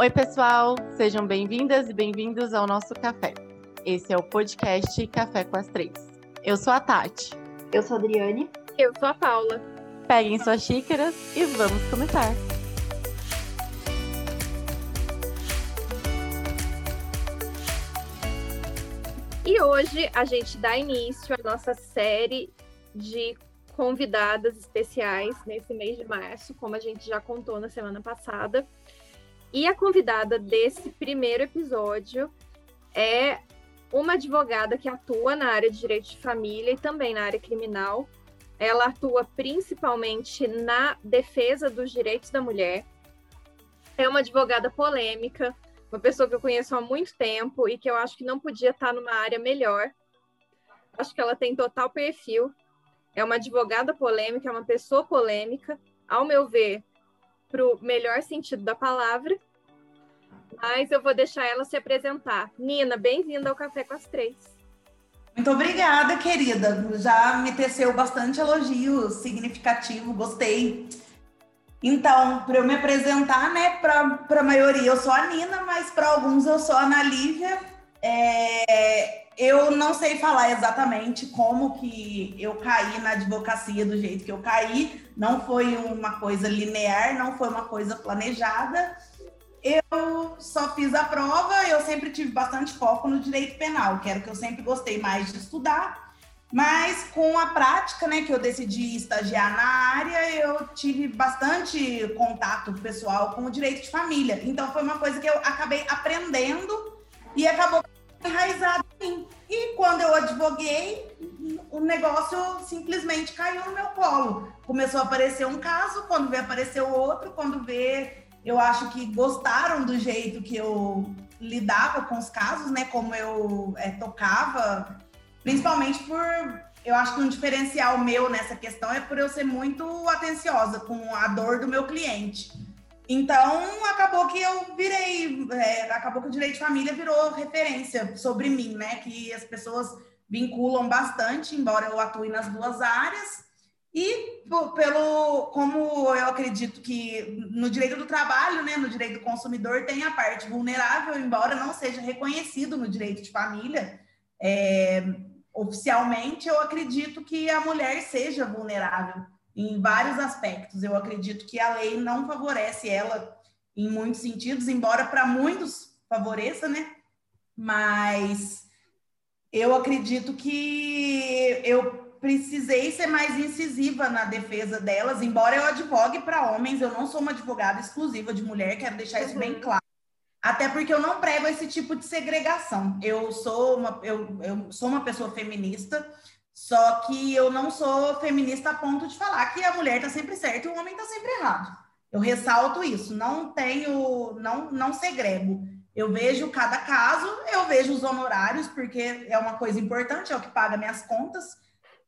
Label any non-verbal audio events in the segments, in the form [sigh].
Oi, pessoal, sejam bem-vindas e bem-vindos ao nosso café. Esse é o podcast Café com as Três. Eu sou a Tati. Eu sou a Adriane. Eu sou a Paula. Peguem suas xícaras e vamos começar. E hoje a gente dá início à nossa série de convidadas especiais nesse mês de março, como a gente já contou na semana passada. E a convidada desse primeiro episódio é uma advogada que atua na área de direito de família e também na área criminal. Ela atua principalmente na defesa dos direitos da mulher. É uma advogada polêmica, uma pessoa que eu conheço há muito tempo e que eu acho que não podia estar numa área melhor. Acho que ela tem total perfil. É uma advogada polêmica, é uma pessoa polêmica. Ao meu ver, para o melhor sentido da palavra. Mas eu vou deixar ela se apresentar. Nina, bem-vinda ao Café com as Três. Muito obrigada, querida. Já me teceu bastante elogio significativo, gostei. Então, para eu me apresentar, né, para a maioria eu sou a Nina, mas para alguns eu sou a Ana Lívia. É, eu não sei falar exatamente como que eu caí na advocacia do jeito que eu caí. Não foi uma coisa linear, não foi uma coisa planejada. Eu só fiz a prova, eu sempre tive bastante foco no direito penal, que era o que eu sempre gostei mais de estudar. Mas com a prática, né, que eu decidi estagiar na área, eu tive bastante contato pessoal com o direito de família. Então foi uma coisa que eu acabei aprendendo e acabou enraizado em mim. E quando eu advoguei, o negócio simplesmente caiu no meu colo. Começou a aparecer um caso, quando vê apareceu outro, quando vê, eu acho que gostaram do jeito que eu lidava com os casos, né? Como eu é, tocava, principalmente por eu acho que um diferencial meu nessa questão é por eu ser muito atenciosa com a dor do meu cliente. Então, acabou que eu virei, é, acabou que o direito de família virou referência sobre mim, né? Que as pessoas vinculam bastante, embora eu atue nas duas áreas. E pelo como eu acredito que no direito do trabalho, né, no direito do consumidor, tem a parte vulnerável, embora não seja reconhecido no direito de família, é, oficialmente, eu acredito que a mulher seja vulnerável em vários aspectos. Eu acredito que a lei não favorece ela em muitos sentidos, embora para muitos favoreça, né? Mas eu acredito que eu precisei ser mais incisiva na defesa delas, embora eu advogue para homens, eu não sou uma advogada exclusiva de mulher, quero deixar isso uhum. bem claro. Até porque eu não prego esse tipo de segregação. Eu sou uma, eu, eu sou uma pessoa feminista, só que eu não sou feminista a ponto de falar que a mulher está sempre certa e o homem está sempre errado. Eu ressalto isso, não tenho, não, não segrego. Eu vejo cada caso, eu vejo os honorários, porque é uma coisa importante, é o que paga minhas contas,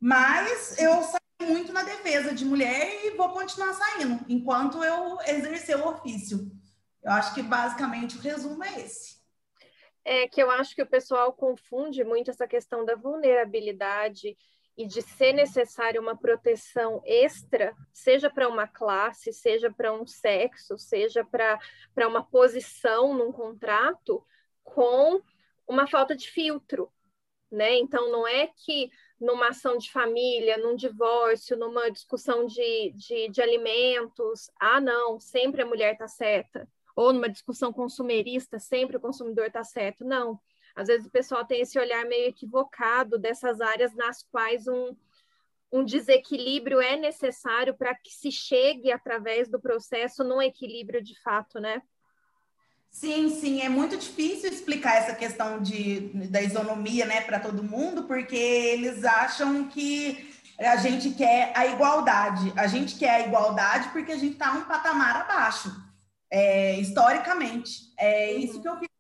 mas eu saio muito na defesa de mulher e vou continuar saindo, enquanto eu exercer o ofício. Eu acho que basicamente o resumo é esse é que eu acho que o pessoal confunde muito essa questão da vulnerabilidade e de ser necessária uma proteção extra, seja para uma classe, seja para um sexo, seja para uma posição num contrato, com uma falta de filtro. Né? Então, não é que numa ação de família, num divórcio, numa discussão de, de, de alimentos, ah, não, sempre a mulher está certa ou numa discussão consumerista, sempre o consumidor está certo. Não. Às vezes o pessoal tem esse olhar meio equivocado dessas áreas nas quais um, um desequilíbrio é necessário para que se chegue através do processo num equilíbrio de fato, né? Sim, sim, é muito difícil explicar essa questão de, da isonomia, né, para todo mundo, porque eles acham que a gente quer a igualdade. A gente quer a igualdade porque a gente está um patamar abaixo é, historicamente. É isso uhum. que eu fico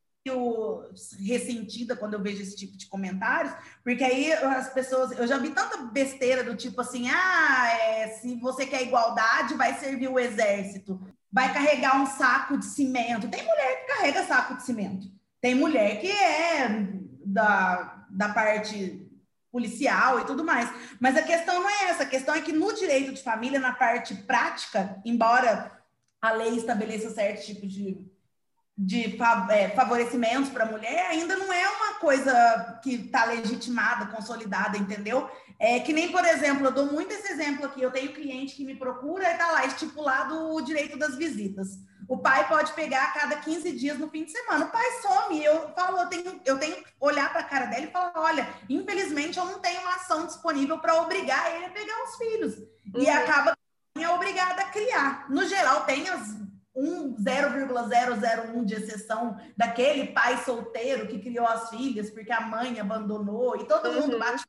ressentida quando eu vejo esse tipo de comentários, porque aí as pessoas, eu já vi tanta besteira do tipo assim, ah, é, se você quer igualdade, vai servir o exército, vai carregar um saco de cimento. Tem mulher que carrega saco de cimento, tem mulher que é da, da parte policial e tudo mais. Mas a questão não é essa, a questão é que no direito de família, na parte prática, embora a lei estabeleça certo tipo de de é, favorecimentos para a mulher ainda não é uma coisa que está legitimada, consolidada, entendeu? É que nem, por exemplo, eu dou muito esse exemplo aqui. Eu tenho cliente que me procura e está lá estipulado o direito das visitas. O pai pode pegar a cada 15 dias no fim de semana. O pai some. Eu falo, eu tenho, eu tenho que olhar para a cara dela e falar: olha, infelizmente eu não tenho uma ação disponível para obrigar ele a pegar os filhos. Uhum. E acaba é obrigada a criar. No geral, tem as um 0,001 de exceção daquele pai solteiro que criou as filhas porque a mãe abandonou e todo mundo uhum. bate.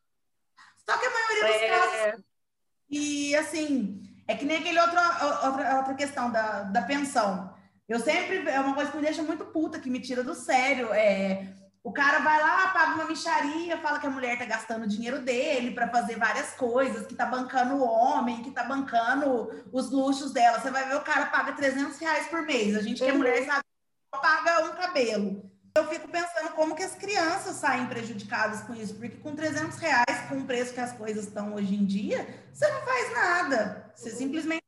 Só que a maioria dos é... casos. E assim, é que nem aquele outro, outra, outra questão da, da pensão. Eu sempre. É uma coisa que me deixa muito puta, que me tira do sério. É, o cara vai lá, paga uma micharia, fala que a mulher tá gastando dinheiro dele para fazer várias coisas, que tá bancando o homem, que tá bancando os luxos dela. Você vai ver o cara paga 300 reais por mês. A gente que é mulher uhum. sabe paga um cabelo. Eu fico pensando como que as crianças saem prejudicadas com isso, porque com 300 reais, com o preço que as coisas estão hoje em dia, você não faz nada. Você simplesmente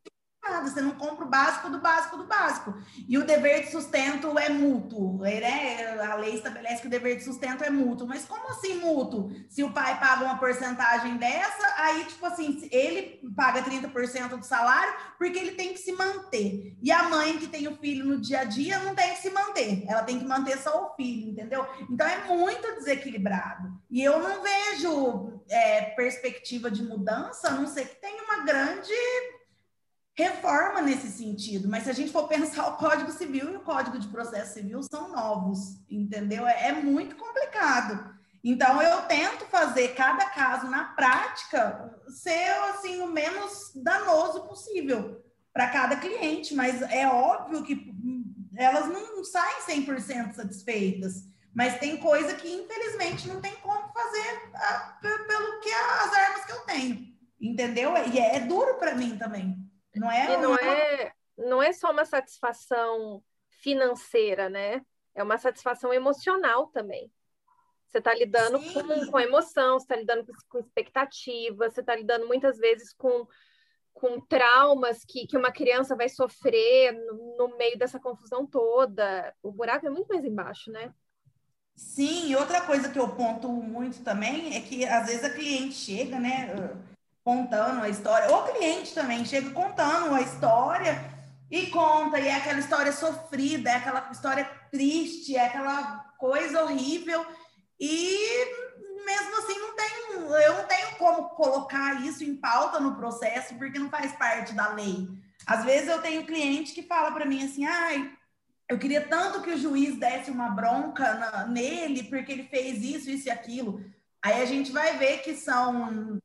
nada, você não compra o básico do básico do básico. E o dever de sustento é mútuo, né? A lei estabelece que o dever de sustento é mútuo. Mas como assim mútuo? Se o pai paga uma porcentagem dessa, aí, tipo assim, ele paga 30% do salário porque ele tem que se manter. E a mãe que tem o filho no dia a dia não tem que se manter, ela tem que manter só o filho, entendeu? Então é muito desequilibrado. E eu não vejo é, perspectiva de mudança, a não ser que tenha uma grande reforma nesse sentido, mas se a gente for pensar [laughs] o Código Civil e o Código de Processo Civil são novos, entendeu? É, é muito complicado. Então eu tento fazer cada caso na prática ser assim o menos danoso possível para cada cliente, mas é óbvio que elas não saem 100% satisfeitas, mas tem coisa que infelizmente não tem como fazer a, ah, pelo que as armas que eu tenho, entendeu? E é, é duro para mim também. Não é, e não, é, não é só uma satisfação financeira, né? É uma satisfação emocional também. Você está lidando com, com emoção, você está lidando com, com expectativa, você está lidando muitas vezes com, com traumas que, que uma criança vai sofrer no, no, meio dessa confusão toda. O buraco é muito mais embaixo, né? Sim, e outra coisa que eu ponto muito também é que às vezes a cliente chega, né? Contando a história, ou o cliente também chega contando a história e conta, e é aquela história sofrida, é aquela história triste, é aquela coisa horrível, e mesmo assim não tenho, eu não tenho como colocar isso em pauta no processo, porque não faz parte da lei. Às vezes eu tenho cliente que fala para mim assim, ai, eu queria tanto que o juiz desse uma bronca na, nele, porque ele fez isso, isso e aquilo. Aí a gente vai ver que são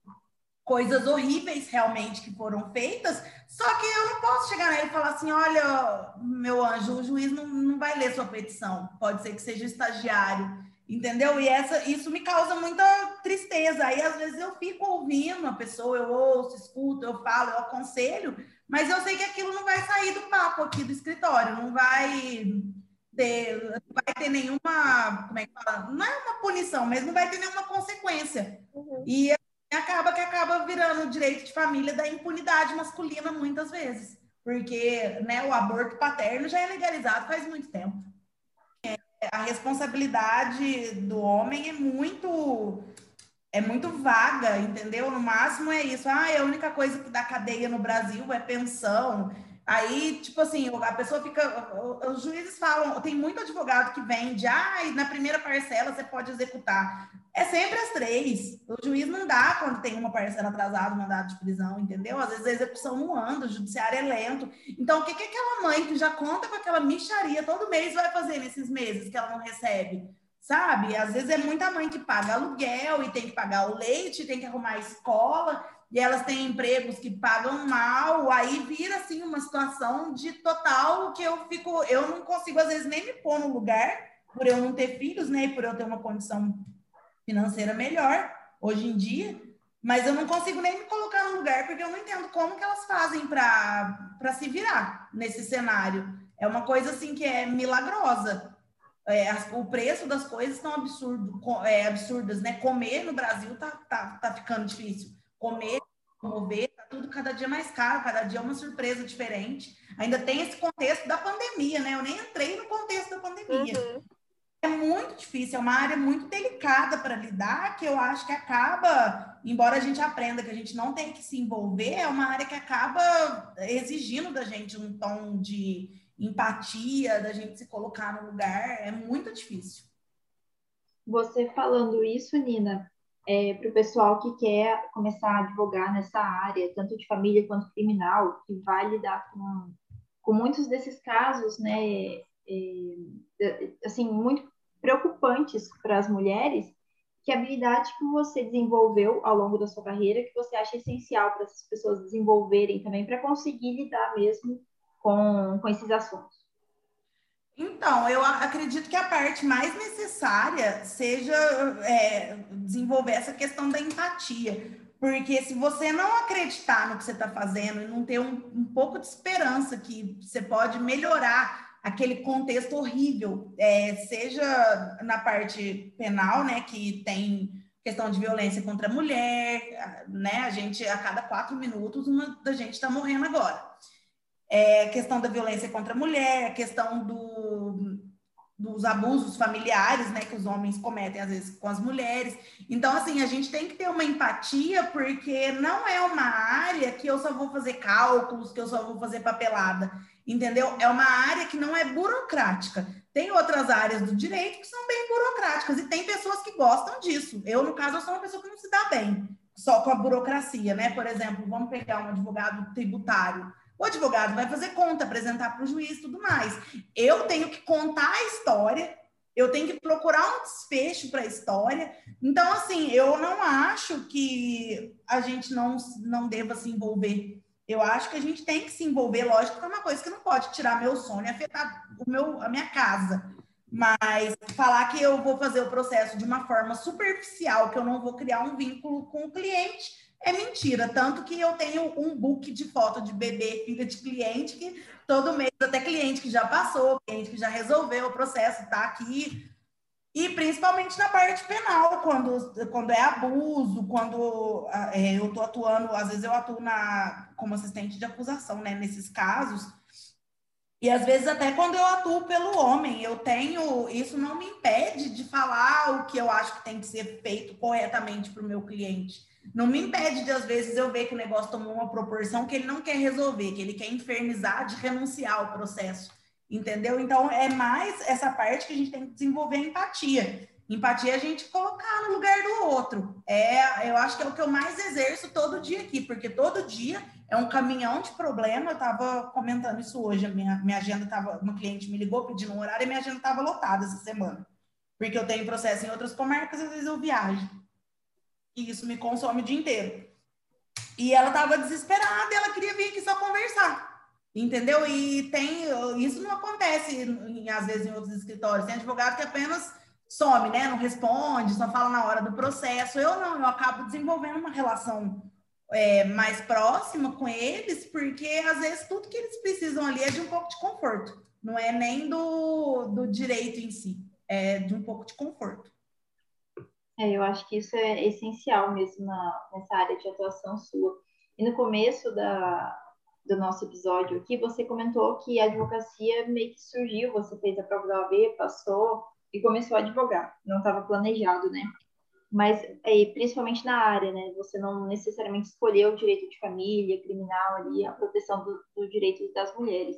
coisas horríveis realmente que foram feitas, só que eu não posso chegar nele e falar assim: olha, meu anjo, o juiz não, não vai ler sua petição, pode ser que seja estagiário, entendeu? E essa, isso me causa muita tristeza. Aí às vezes eu fico ouvindo a pessoa, eu ouço, escuto, eu falo, eu aconselho, mas eu sei que aquilo não vai sair do papo aqui do escritório, não vai. Ter, não vai ter nenhuma, como é que fala? Não é uma punição, mas não vai ter nenhuma consequência. Uhum. E acaba que acaba virando o direito de família da impunidade masculina muitas vezes, porque né, o aborto paterno já é legalizado faz muito tempo. É, a responsabilidade do homem é muito é muito vaga, entendeu? No máximo é isso. Ah, é a única coisa que dá cadeia no Brasil é pensão. Aí, tipo assim, a pessoa fica. Os juízes falam, tem muito advogado que vende, ah, e na primeira parcela você pode executar. É sempre as três. O juiz não dá quando tem uma parcela atrasada, mandado de prisão, entendeu? Às vezes a execução não anda, o judiciário é lento. Então, o que, que aquela mãe que já conta com aquela micharia todo mês vai fazer nesses meses que ela não recebe? Sabe? Às vezes é muita mãe que paga aluguel e tem que pagar o leite, tem que arrumar a escola e elas têm empregos que pagam mal, aí vira assim uma situação de total que eu fico, eu não consigo às vezes nem me pôr no lugar por eu não ter filhos, né, e por eu ter uma condição financeira melhor hoje em dia, mas eu não consigo nem me colocar no lugar porque eu não entendo como que elas fazem para se virar nesse cenário. É uma coisa assim que é milagrosa. É, o preço das coisas estão absurdo, é, absurdas, né? Comer no Brasil tá, tá, tá ficando difícil comer, mover, tá tudo cada dia mais caro, cada dia é uma surpresa diferente. ainda tem esse contexto da pandemia, né? Eu nem entrei no contexto da pandemia. Uhum. É muito difícil, é uma área muito delicada para lidar, que eu acho que acaba, embora a gente aprenda que a gente não tem que se envolver, é uma área que acaba exigindo da gente um tom de empatia, da gente se colocar no lugar, é muito difícil. Você falando isso, Nina, é, para o pessoal que quer começar a advogar nessa área, tanto de família quanto criminal, que vai lidar com, com muitos desses casos, né, é, assim, muito preocupantes para as mulheres, que habilidade que você desenvolveu ao longo da sua carreira que você acha essencial para essas pessoas desenvolverem também para conseguir lidar mesmo com, com esses assuntos? Então, eu acredito que a parte mais necessária seja é, desenvolver essa questão da empatia. Porque se você não acreditar no que você está fazendo e não ter um, um, pouco de esperança que você pode melhorar aquele contexto horrível, é, seja na parte penal, né, que tem questão de violência contra a mulher, né, a gente, a cada quatro minutos, uma da gente está morrendo agora é, a questão da violência contra a mulher, a questão do, dos abusos familiares, né, que os homens cometem às vezes com as mulheres. Então, assim, a gente tem que ter uma empatia, porque não é uma área que eu só vou fazer cálculos, que eu só vou fazer papelada, entendeu? É uma área que não é burocrática. Tem outras áreas do direito que são bem burocráticas e tem pessoas que gostam disso. Eu, no caso, eu sou uma pessoa que não se dá bem só com a burocracia, né? Por exemplo, vamos pegar um advogado tributário o advogado vai fazer conta, apresentar para o juiz tudo mais. Eu tenho que contar a história, eu tenho que procurar um desfecho para a história. Então, assim, eu não acho que a gente não, não deva se envolver. Eu acho que a gente tem que se envolver, lógico que é uma coisa que não pode tirar meu sono e afetar o meu, a minha casa. Mas falar que eu vou fazer o processo de uma forma superficial, que eu não vou criar um vínculo com o cliente, é mentira. Tanto que eu tenho um book de foto de bebê, filha de cliente, que todo mês, até cliente que já passou, cliente que já resolveu o processo, está aqui. E principalmente na parte penal, quando, quando é abuso, quando é, eu estou atuando, às vezes eu atuo na, como assistente de acusação, né, nesses casos. E às vezes até quando eu atuo pelo homem, eu tenho, isso não me impede de falar o que eu acho que tem que ser feito corretamente para o meu cliente. Não me impede de, às vezes, eu ver que o negócio tomou uma proporção que ele não quer resolver, que ele quer infernizar de renunciar ao processo. Entendeu? Então, é mais essa parte que a gente tem que desenvolver empatia. Empatia é a gente colocar no lugar do outro. É, eu acho que é o que eu mais exerço todo dia aqui, porque todo dia é um caminhão de problema. Eu estava comentando isso hoje, a minha, minha agenda estava. Uma cliente me ligou pedindo um horário e minha agenda estava lotada essa semana. Porque eu tenho processo em outras comarcas, às vezes eu viajo. E isso me consome o dia inteiro. E ela estava desesperada, ela queria vir aqui só conversar. Entendeu? E tem. Isso não acontece, às vezes, em outros escritórios. Tem advogado que apenas some, né? Não responde, só fala na hora do processo. Eu não, eu acabo desenvolvendo uma relação é, mais próxima com eles, porque às vezes tudo que eles precisam ali é de um pouco de conforto. Não é nem do, do direito em si, é de um pouco de conforto. É, eu acho que isso é essencial mesmo na, nessa área de atuação sua. E no começo da, do nosso episódio aqui, você comentou que a advocacia meio que surgiu, você fez a prova da OAB, passou e começou a advogar. Não estava planejado, né? Mas é, principalmente na área, né? Você não necessariamente escolheu o direito de família, criminal ali, a proteção dos do direitos das mulheres.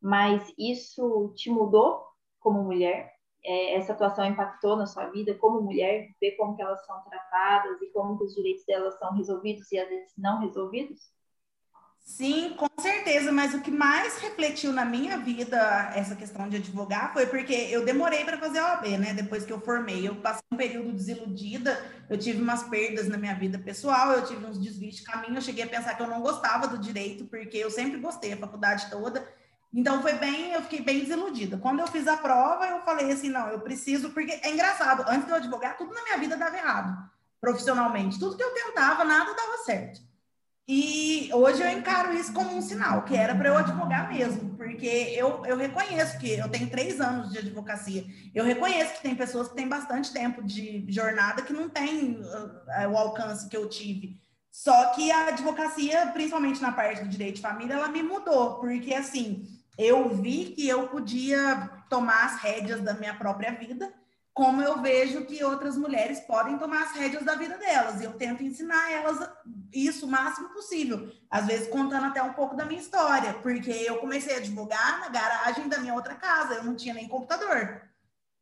Mas isso te mudou como mulher? É, essa atuação impactou na sua vida como mulher, ver como que elas são tratadas e como que os direitos delas são resolvidos e às vezes não resolvidos? Sim, com certeza, mas o que mais refletiu na minha vida essa questão de advogar foi porque eu demorei para fazer a OAB, né? Depois que eu formei, eu passei um período desiludida, eu tive umas perdas na minha vida pessoal, eu tive uns desvios de caminho, eu cheguei a pensar que eu não gostava do direito, porque eu sempre gostei, a faculdade toda, então foi bem, eu fiquei bem desiludida. Quando eu fiz a prova, eu falei assim, não, eu preciso, porque é engraçado, antes de eu advogar, tudo na minha vida dava errado, profissionalmente. Tudo que eu tentava, nada dava certo. E hoje eu encaro isso como um sinal, que era para eu advogar mesmo, porque eu, eu reconheço que eu tenho três anos de advocacia, eu reconheço que tem pessoas que têm bastante tempo de jornada que não têm uh, o alcance que eu tive Só que a advocacia, principalmente na parte do direito de família, ela me mudou, porque assim, eu vi que eu podia tomar as rédeas da minha própria vida, como eu vejo que outras mulheres podem tomar as rédeas da vida delas. E eu tento ensinar elas isso o máximo possível, às vezes contando até um pouco da minha história, porque eu comecei a advogar na garagem da minha outra casa, eu não tinha nem computador.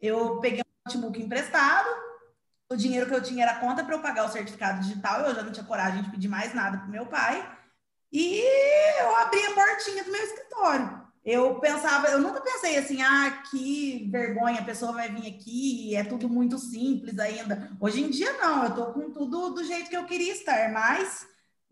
Eu peguei um notebook emprestado, o dinheiro que eu tinha era conta para eu pagar o certificado digital, eu já não tinha coragem de pedir mais nada para meu pai. E eu abri a portinha do meu escritório. Eu pensava, eu nunca pensei assim, ah, que vergonha, a pessoa vai vir aqui, é tudo muito simples ainda. Hoje em dia não, eu tô com tudo do jeito que eu queria estar, mas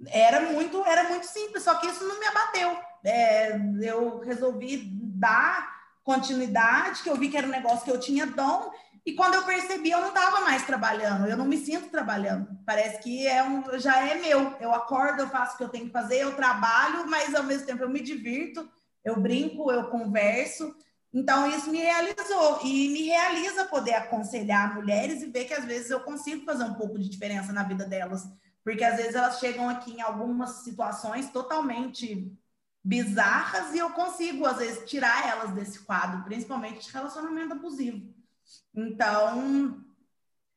era muito, era muito simples, só que isso não me abateu. É, eu resolvi dar continuidade, que eu vi que era um negócio que eu tinha dom e quando eu percebi, eu não estava mais trabalhando, eu não me sinto trabalhando. Parece que é um, já é meu. Eu acordo, eu faço o que eu tenho que fazer, eu trabalho, mas ao mesmo tempo eu me divirto, eu brinco, eu converso. Então, isso me realizou e me realiza poder aconselhar mulheres e ver que às vezes eu consigo fazer um pouco de diferença na vida delas. Porque às vezes elas chegam aqui em algumas situações totalmente bizarras e eu consigo, às vezes, tirar elas desse quadro, principalmente de relacionamento abusivo. Então,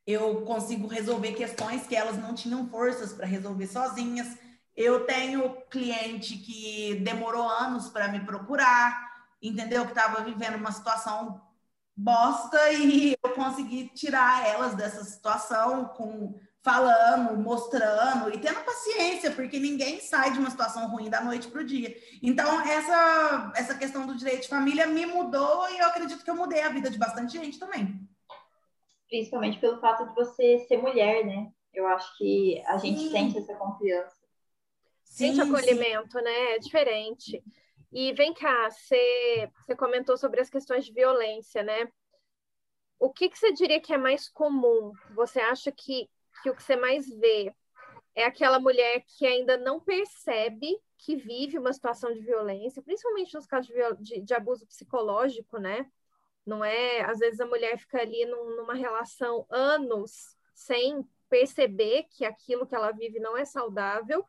eu consigo resolver questões que elas não tinham forças para resolver sozinhas. Eu tenho cliente que demorou anos para me procurar, entendeu? Que estava vivendo uma situação bosta e [laughs] eu consegui tirar elas dessa situação com falando, mostrando e tendo paciência, porque ninguém sai de uma situação ruim da noite para o dia. Então, essa, essa questão do direito de família me mudou e eu acredito que eu mudei a vida de bastante gente também. Principalmente pelo fato de você ser mulher, né? Eu acho que a gente sim. sente essa confiança. Sim, sente acolhimento, sim. né? É diferente. E vem cá, você, você comentou sobre as questões de violência, né? O que, que você diria que é mais comum? Você acha que que o que você mais vê é aquela mulher que ainda não percebe que vive uma situação de violência, principalmente nos casos de, de, de abuso psicológico, né? Não é, às vezes a mulher fica ali num, numa relação anos sem perceber que aquilo que ela vive não é saudável,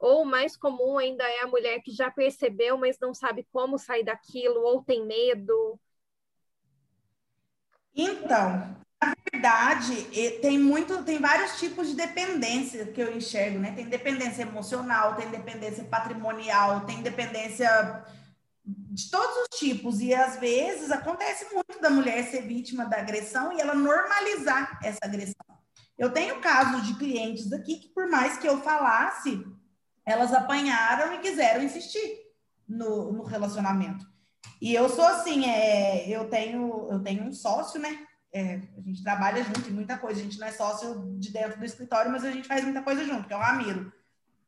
ou mais comum ainda é a mulher que já percebeu, mas não sabe como sair daquilo, ou tem medo. Então, na verdade, tem muito, tem vários tipos de dependência que eu enxergo, né? Tem dependência emocional, tem dependência patrimonial, tem dependência de todos os tipos. E às vezes acontece muito da mulher ser vítima da agressão e ela normalizar essa agressão. Eu tenho casos de clientes aqui que, por mais que eu falasse, elas apanharam e quiseram insistir no, no relacionamento. E eu sou assim, é, eu tenho eu tenho um sócio, né? É, a gente trabalha junto em muita coisa. A gente não é sócio de dentro do escritório, mas a gente faz muita coisa junto, que é o Ramiro.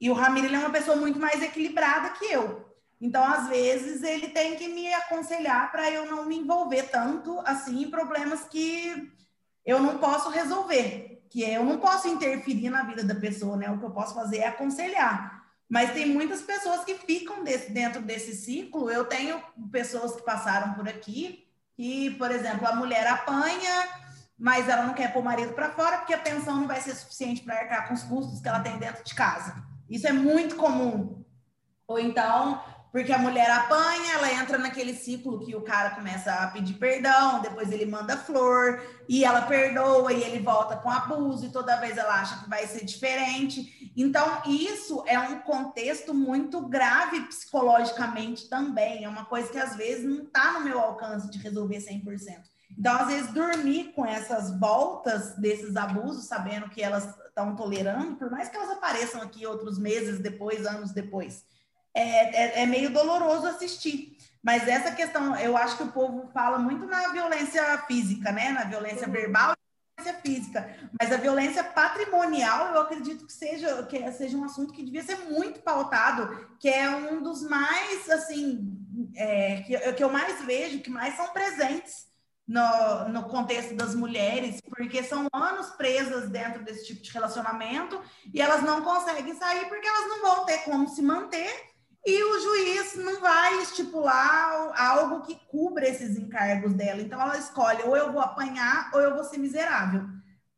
E o Ramiro ele é uma pessoa muito mais equilibrada que eu. Então, às vezes, ele tem que me aconselhar para eu não me envolver tanto assim em problemas que eu não posso resolver, que eu não posso interferir na vida da pessoa, né? O que eu posso fazer é aconselhar. Mas tem muitas pessoas que ficam desse, dentro desse ciclo. Eu tenho pessoas que passaram por aqui que, por exemplo, a mulher apanha, mas ela não quer pôr o marido para fora porque a pensão não vai ser suficiente para arcar com os custos que ela tem dentro de casa. Isso é muito comum. Ou então, porque a mulher apanha, ela entra naquele ciclo que o cara começa a pedir perdão, depois ele manda flor, e ela perdoa, e ele volta com abuso, e toda vez ela acha que vai ser diferente. Então, isso é um contexto muito grave psicologicamente também. É uma coisa que às vezes não está no meu alcance de resolver 100%. Então, às vezes, dormir com essas voltas desses abusos, sabendo que elas estão tolerando, por mais que elas apareçam aqui outros meses depois, anos depois é, é, é meio doloroso assistir. Mas essa questão, eu acho que o povo fala muito na violência física, né? Na violência uhum. verbal e violência física. Mas a violência patrimonial, eu acredito que seja, que seja um assunto que devia ser muito pautado, que é um dos mais, assim, é, que, que eu mais vejo, que mais são presentes no, no contexto das mulheres, porque são anos presas dentro desse tipo de relacionamento e elas não conseguem sair porque elas não vão ter como se manter e o juiz não vai estipular algo que cubra esses encargos dela. Então ela escolhe ou eu vou apanhar ou eu vou ser miserável.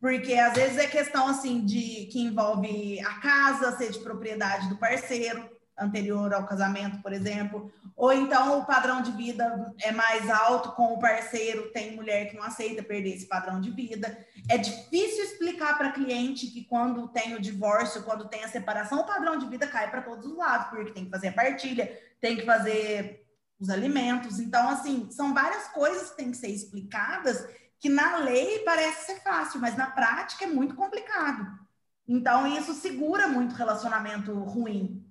Porque às vezes é questão assim de que envolve a casa ser de propriedade do parceiro anterior ao casamento, por exemplo, ou então o padrão de vida é mais alto com o parceiro, tem mulher que não aceita perder esse padrão de vida. É difícil explicar para cliente que quando tem o divórcio, quando tem a separação, o padrão de vida cai para todos os lados, porque tem que fazer a partilha, tem que fazer os alimentos. Então, assim, são várias coisas que têm que ser explicadas que na lei parece ser fácil, mas na prática é muito complicado. Então, isso segura muito relacionamento ruim.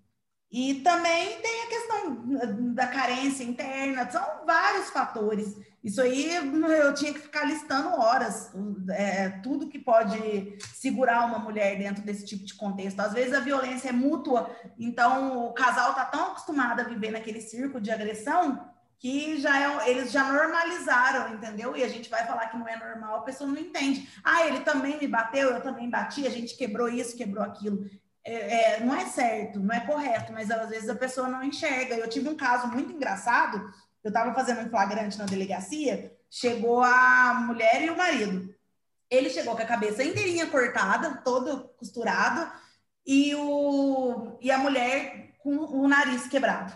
E também tem a questão da carência interna, são vários fatores. Isso aí eu tinha que ficar listando horas, é, tudo que pode segurar uma mulher dentro desse tipo de contexto. Às vezes a violência é mútua, então o casal está tão acostumado a viver naquele círculo de agressão que já é, eles já normalizaram, entendeu? E a gente vai falar que não é normal, a pessoa não entende. Ah, ele também me bateu, eu também bati, a gente quebrou isso, quebrou aquilo é, é, não é certo, não é correto, mas às vezes a pessoa não enxerga. Eu tive um caso muito engraçado, eu estava fazendo um flagrante na delegacia, chegou a mulher e o marido. Ele chegou com a cabeça inteirinha cortada, todo costurado, e, o, e a mulher com o nariz quebrado.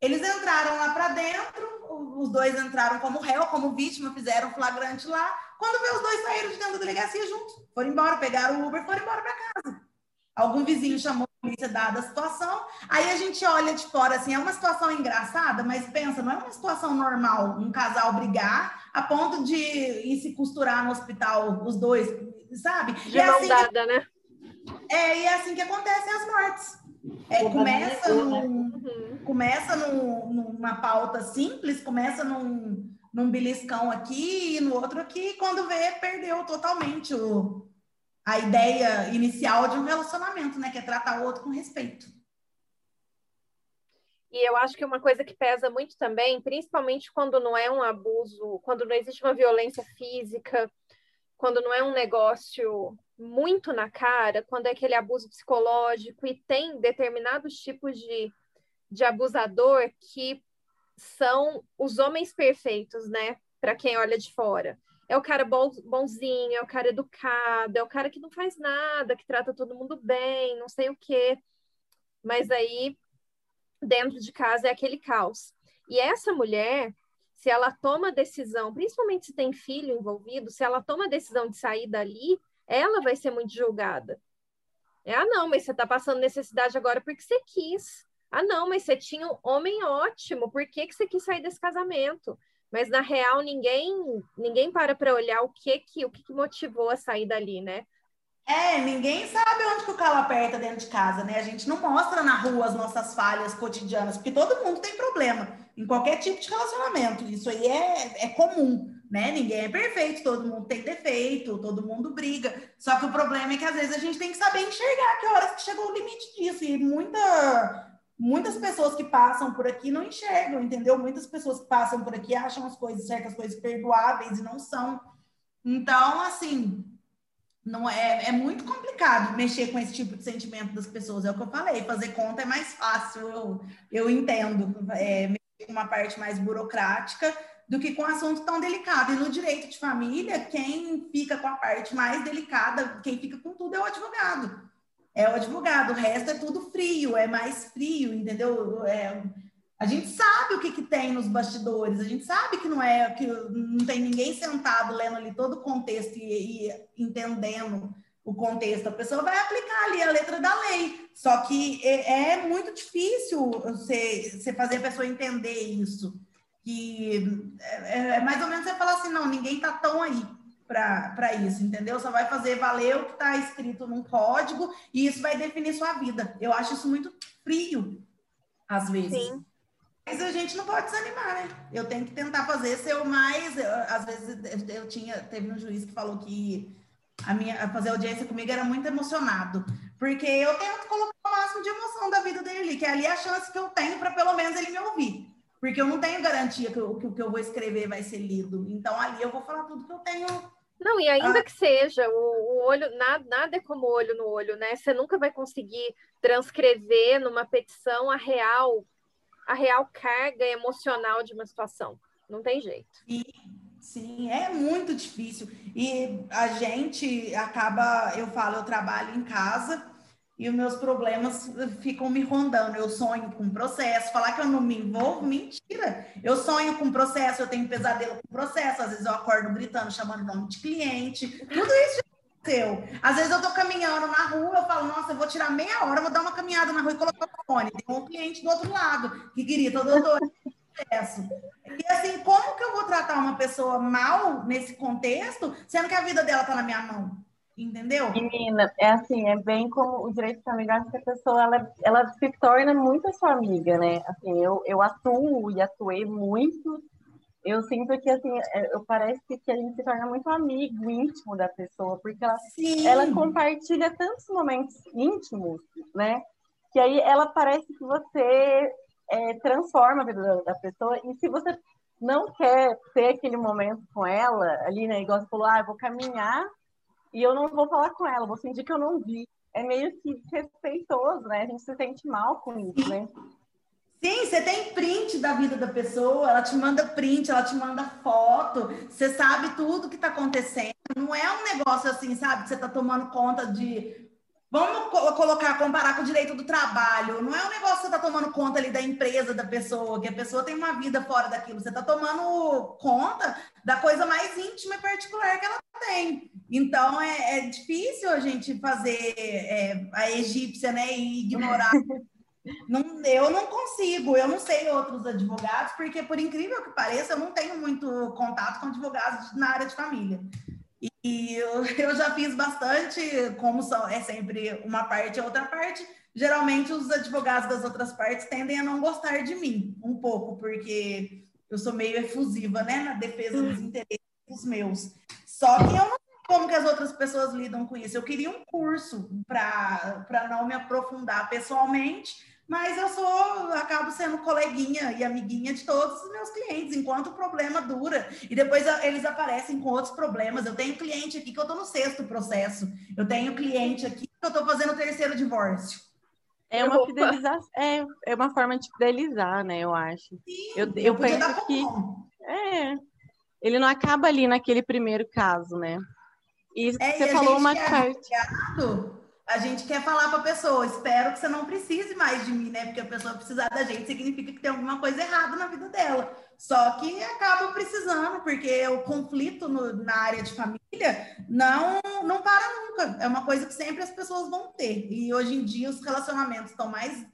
Eles entraram lá para dentro, os dois entraram como réu, como vítima, fizeram flagrante lá. Quando vê os dois saíram de dentro da delegacia juntos, foram embora, pegaram o Uber, foram embora para casa. Algum vizinho chamou a polícia dada a situação. Aí a gente olha de fora assim, é uma situação engraçada, mas pensa, não é uma situação normal um casal brigar a ponto de ir se costurar no hospital os dois, sabe? De é assim dada, que... né? É, e é assim que acontecem as mortes. É, começa num, uhum. começa num, numa pauta simples, começa num, num beliscão aqui e no outro aqui, e quando vê, perdeu totalmente o, a ideia inicial de um relacionamento, né? Que é tratar o outro com respeito. E eu acho que uma coisa que pesa muito também, principalmente quando não é um abuso, quando não existe uma violência física, quando não é um negócio muito na cara, quando é aquele abuso psicológico e tem determinados tipos de, de abusador que são os homens perfeitos, né? Para quem olha de fora é o cara bonzinho, é o cara educado, é o cara que não faz nada, que trata todo mundo bem, não sei o quê. Mas aí, dentro de casa, é aquele caos. E essa mulher, se ela toma a decisão, principalmente se tem filho envolvido, se ela toma a decisão de sair dali, ela vai ser muito julgada. É, ah, não, mas você está passando necessidade agora porque você quis. Ah, não, mas você tinha um homem ótimo, por que, que você quis sair desse casamento? Mas na real ninguém ninguém para para olhar o que que o que, que motivou a sair dali, né? É, ninguém sabe onde que o calo aperta dentro de casa, né? A gente não mostra na rua as nossas falhas cotidianas, porque todo mundo tem problema em qualquer tipo de relacionamento. Isso aí é, é comum, né? Ninguém é perfeito, todo mundo tem defeito, todo mundo briga. Só que o problema é que às vezes a gente tem que saber enxergar que horas que chegou o limite disso. E muita muitas pessoas que passam por aqui não enxergam, entendeu? Muitas pessoas que passam por aqui acham as coisas, certas coisas perdoáveis e não são. Então, assim, não é, é muito complicado mexer com esse tipo de sentimento das pessoas. É o que eu falei, fazer conta é mais fácil, eu, eu entendo. É, mexer com uma parte mais burocrática do que com um assunto tão delicado. E no direito de família, quem fica com a parte mais delicada, quem fica com tudo é o advogado é o advogado, o resto é tudo frio, é mais frio, entendeu? É, a gente sabe o que, que tem nos bastidores, a gente sabe que não é que não tem ninguém sentado lendo ali todo o contexto e, e entendendo o contexto. A pessoa vai aplicar ali a letra da lei. Só que é, é muito difícil você, você fazer a pessoa entender isso. Que é, é mais ou menos você falar assim, não, ninguém tá tão aí para isso, entendeu? Só vai fazer valer o que está escrito num código e isso vai definir sua vida. Eu acho isso muito frio, às vezes. Sim. Mas a gente não pode desanimar, né? Eu tenho que tentar fazer ser o mais. Eu, às vezes eu tinha, teve um juiz que falou que a minha fazer audiência comigo era muito emocionado, porque eu tento colocar o máximo de emoção da vida dele, que é ali a chance que eu tenho para pelo menos ele me ouvir. Porque eu não tenho garantia que o que eu vou escrever vai ser lido. Então ali eu vou falar tudo que eu tenho não, e ainda ah. que seja, o, o, olho, nada, nada é como olho no olho, né? Você nunca vai conseguir transcrever numa petição a real, a real carga emocional de uma situação. Não tem jeito. E, Sim, é muito difícil. E a gente acaba, eu falo, eu trabalho em casa e os meus problemas ficam me rondando. Eu sonho com processo. Falar que eu não me envolvo, mentira. Eu sonho com processo, eu tenho pesadelo com processo. Às vezes eu acordo gritando, chamando nome de cliente. Tudo isso aconteceu. Às vezes eu tô caminhando na rua, eu falo, nossa, eu vou tirar meia hora, vou dar uma caminhada na rua e colocar o fone. Tem um cliente do outro lado que grita, doutor, processo. E assim, como que eu vou tratar uma pessoa mal nesse contexto, sendo que a vida dela tá na minha mão? Entendeu? Menina, é assim, é bem como o direito familiar que a pessoa ela, ela se torna muito sua amiga, né? Assim, eu, eu atuo e atuei muito. Eu sinto que assim, é, eu parece que a gente se torna muito amigo íntimo da pessoa, porque ela, ela compartilha tantos momentos íntimos, né? Que aí ela parece que você é, transforma a vida da, da pessoa, e se você não quer ter aquele momento com ela, ali, né? Igual você falou, ah, eu vou caminhar e eu não vou falar com ela, vou fingir que eu não vi. É meio que respeitoso, né? A gente se sente mal com isso, né? Sim, você tem print da vida da pessoa, ela te manda print, ela te manda foto, você sabe tudo que tá acontecendo. Não é um negócio assim, sabe, que você tá tomando conta de Vamos colocar, comparar com o direito do trabalho. Não é um negócio que você está tomando conta ali da empresa da pessoa, que a pessoa tem uma vida fora daquilo. Você está tomando conta da coisa mais íntima e particular que ela tem. Então é, é difícil a gente fazer é, a egípcia, né, e ignorar. [laughs] não, eu não consigo, eu não sei outros advogados, porque por incrível que pareça, eu não tenho muito contato com advogados na área de família. E eu, [laughs] eu já fiz bastante, como são, é sempre uma parte e outra parte. Geralmente os advogados das outras partes tendem a não gostar de mim, um pouco, porque eu sou meio efusiva, né, na defesa dos interesses dos meus. Só que eu não sei como que as outras pessoas lidam com isso. Eu queria um curso para não me aprofundar pessoalmente, mas eu sou, acabo sendo coleguinha e amiguinha de todos os meus clientes, enquanto o problema dura. E depois eles aparecem com outros problemas. Eu tenho cliente aqui que eu estou no sexto processo. Eu tenho cliente aqui que eu estou fazendo o terceiro divórcio. É uma fidelização, é, é uma forma de fidelizar, né? Eu acho. Sim, eu, eu, eu penso que é, ele não acaba ali naquele primeiro caso, né? E é, você e falou uma parte a gente quer falar para a pessoa, espero que você não precise mais de mim, né? Porque a pessoa precisar da gente significa que tem alguma coisa errada na vida dela. Só que acaba precisando, porque o conflito no, na área de família não, não para nunca. É uma coisa que sempre as pessoas vão ter. E hoje em dia os relacionamentos estão mais.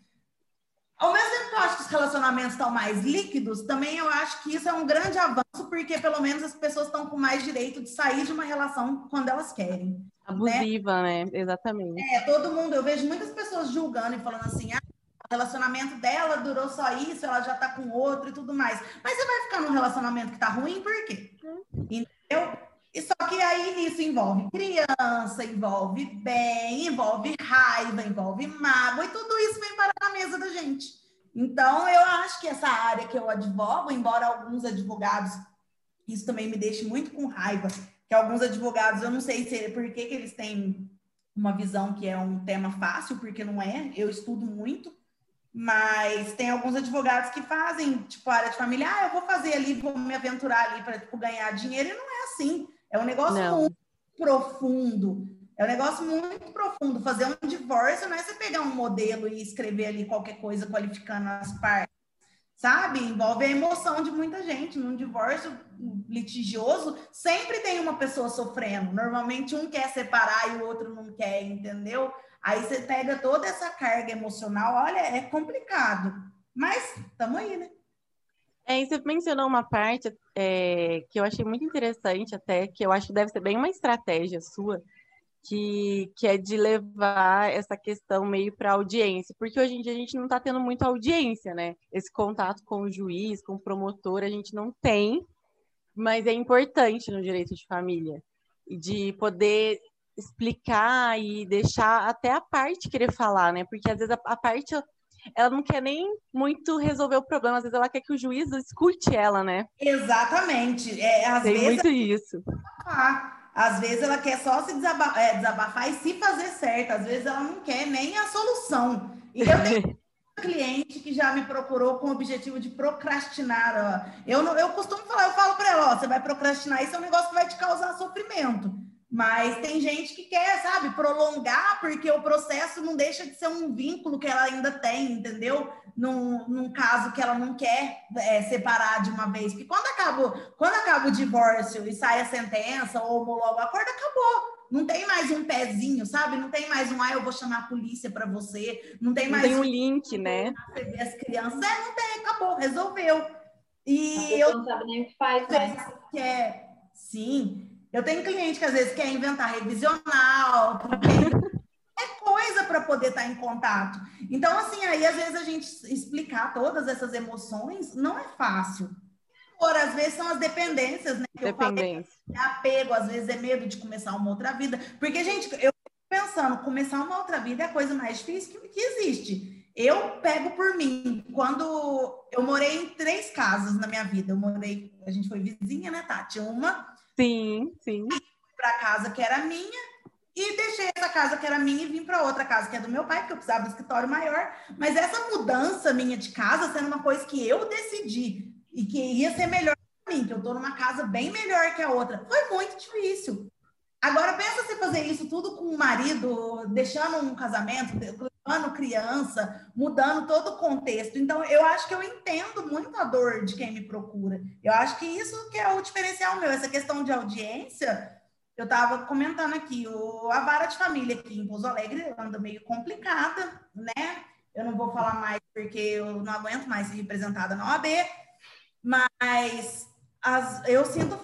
Ao mesmo tempo que eu acho que os relacionamentos estão mais líquidos, também eu acho que isso é um grande avanço, porque pelo menos as pessoas estão com mais direito de sair de uma relação quando elas querem. Abusiva, né? né? Exatamente. É, todo mundo, eu vejo muitas pessoas julgando e falando assim, ah, o relacionamento dela durou só isso, ela já tá com outro e tudo mais. Mas você vai ficar num relacionamento que tá ruim, por quê? Hum. Entendeu? E só que aí isso envolve criança, envolve bem, envolve raiva, envolve mágoa, e tudo isso vem para a mesa da gente. Então, eu acho que essa área que eu advogo, embora alguns advogados, isso também me deixe muito com raiva, que alguns advogados, eu não sei se por que, que eles têm uma visão que é um tema fácil, porque não é, eu estudo muito, mas tem alguns advogados que fazem, tipo, área de família, ah, eu vou fazer ali, vou me aventurar ali para tipo, ganhar dinheiro, e não é assim. É um negócio não. muito profundo. É um negócio muito profundo. Fazer um divórcio não é você pegar um modelo e escrever ali qualquer coisa qualificando as partes sabe? Envolve a emoção de muita gente. Num divórcio litigioso, sempre tem uma pessoa sofrendo. Normalmente um quer separar e o outro não quer, entendeu? Aí você pega toda essa carga emocional, olha, é complicado. Mas estamos aí, né? É, você mencionou uma parte é, que eu achei muito interessante, até, que eu acho que deve ser bem uma estratégia sua, que, que é de levar essa questão meio para audiência, porque hoje em dia a gente não está tendo muita audiência, né? Esse contato com o juiz, com o promotor, a gente não tem, mas é importante no direito de família, de poder explicar e deixar até a parte querer falar, né? Porque às vezes a, a parte ela não quer nem muito resolver o problema, às vezes ela quer que o juiz escute ela, né? Exatamente. É, às Tem vezes muito isso. Às vezes ela quer só se desabafar, é, desabafar e se fazer certo. Às vezes ela não quer nem a solução. E eu tenho [laughs] cliente que já me procurou com o objetivo de procrastinar. Ó. Eu, não, eu costumo falar, eu falo para ela, ó, você vai procrastinar, isso é um negócio que vai te causar sofrimento. Mas tem gente que quer, sabe, prolongar, porque o processo não deixa de ser um vínculo que ela ainda tem, entendeu? Num, num caso que ela não quer é, separar de uma vez. Porque quando acaba, quando acaba o divórcio e sai a sentença ou homologa o acordo, acabou. Não tem mais um pezinho, sabe? Não tem mais um, ah, eu vou chamar a polícia para você. Não tem mais. Não tem um link, né? As crianças, é, não tem, acabou, resolveu. E eu não sabe nem o que faz, né? Que é, sim. Eu tenho cliente que às vezes quer inventar revisional, [laughs] é coisa para poder estar tá em contato. Então, assim, aí às vezes a gente explicar todas essas emoções não é fácil. Por às vezes são as dependências, né? Que Dependência. Eu falei, é apego, às vezes é medo de começar uma outra vida. Porque, gente, eu pensando, começar uma outra vida é a coisa mais difícil que, que existe. Eu pego por mim. Quando eu morei em três casas na minha vida, eu morei, a gente foi vizinha, né, Tati? Uma Sim, sim. Para casa que era minha e deixei essa casa que era minha e vim para outra casa que é do meu pai, porque eu precisava um escritório maior. Mas essa mudança minha de casa sendo uma coisa que eu decidi e que ia ser melhor para mim, que eu estou numa casa bem melhor que a outra, foi muito difícil. Agora pensa você fazer isso tudo com o marido, deixando um casamento, levando criança, mudando todo o contexto. Então, eu acho que eu entendo muito a dor de quem me procura. Eu acho que isso que é o diferencial meu, essa questão de audiência. Eu estava comentando aqui, o, a vara de família aqui em Pouso Alegre anda meio complicada, né? Eu não vou falar mais porque eu não aguento mais ser representada na OAB, mas as, eu sinto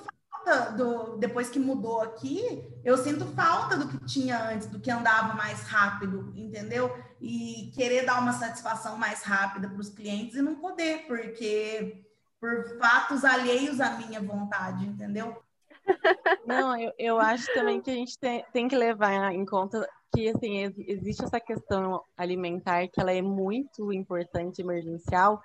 falta do depois que mudou aqui, eu sinto falta do que tinha antes, do que andava mais rápido, entendeu? E querer dar uma satisfação mais rápida para os clientes e não poder, porque por fatos alheios à minha vontade, entendeu? Não, eu, eu acho também que a gente tem, tem que levar em conta que assim existe essa questão alimentar que ela é muito importante, emergencial,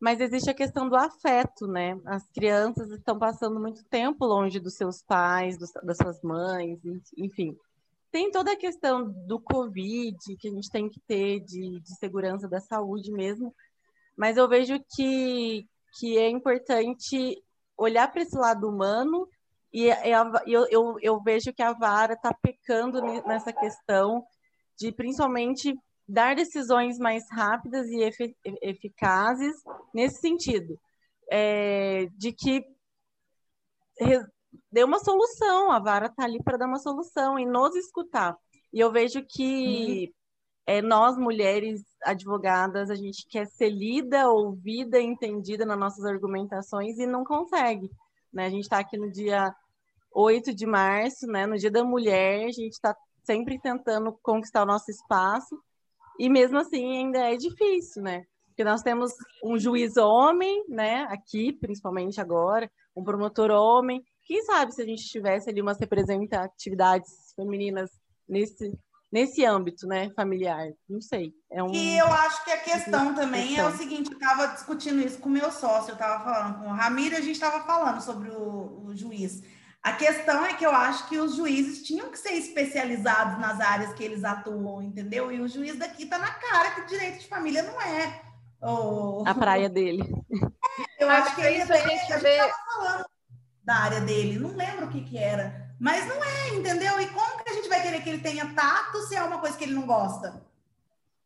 mas existe a questão do afeto, né? As crianças estão passando muito tempo longe dos seus pais, dos, das suas mães, enfim. Tem toda a questão do Covid, que a gente tem que ter de, de segurança da saúde mesmo, mas eu vejo que, que é importante olhar para esse lado humano e eu, eu, eu vejo que a vara está pecando nessa questão de principalmente dar decisões mais rápidas e eficazes nesse sentido, é, de que dê uma solução, a vara está ali para dar uma solução e nos escutar. E eu vejo que uhum. é, nós, mulheres advogadas, a gente quer ser lida, ouvida, entendida nas nossas argumentações e não consegue. Né? A gente está aqui no dia 8 de março, né? no Dia da Mulher, a gente está sempre tentando conquistar o nosso espaço e mesmo assim ainda é difícil, né? Porque nós temos um juiz homem, né, aqui, principalmente agora, um promotor homem. Quem sabe se a gente tivesse ali umas representatividades femininas nesse nesse âmbito, né, familiar. Não sei. É um... E eu acho que a questão também questão. é o seguinte, eu estava discutindo isso com o meu sócio, eu estava falando com o Ramiro, a gente estava falando sobre o, o juiz. A questão é que eu acho que os juízes tinham que ser especializados nas áreas que eles atuam, entendeu? E o juiz daqui está na cara que direito de família não é oh... a praia dele. [laughs] É, eu acho que ele até, a gente vê... falando da área dele, não lembro o que que era, mas não é, entendeu? E como que a gente vai querer que ele tenha tato se é uma coisa que ele não gosta?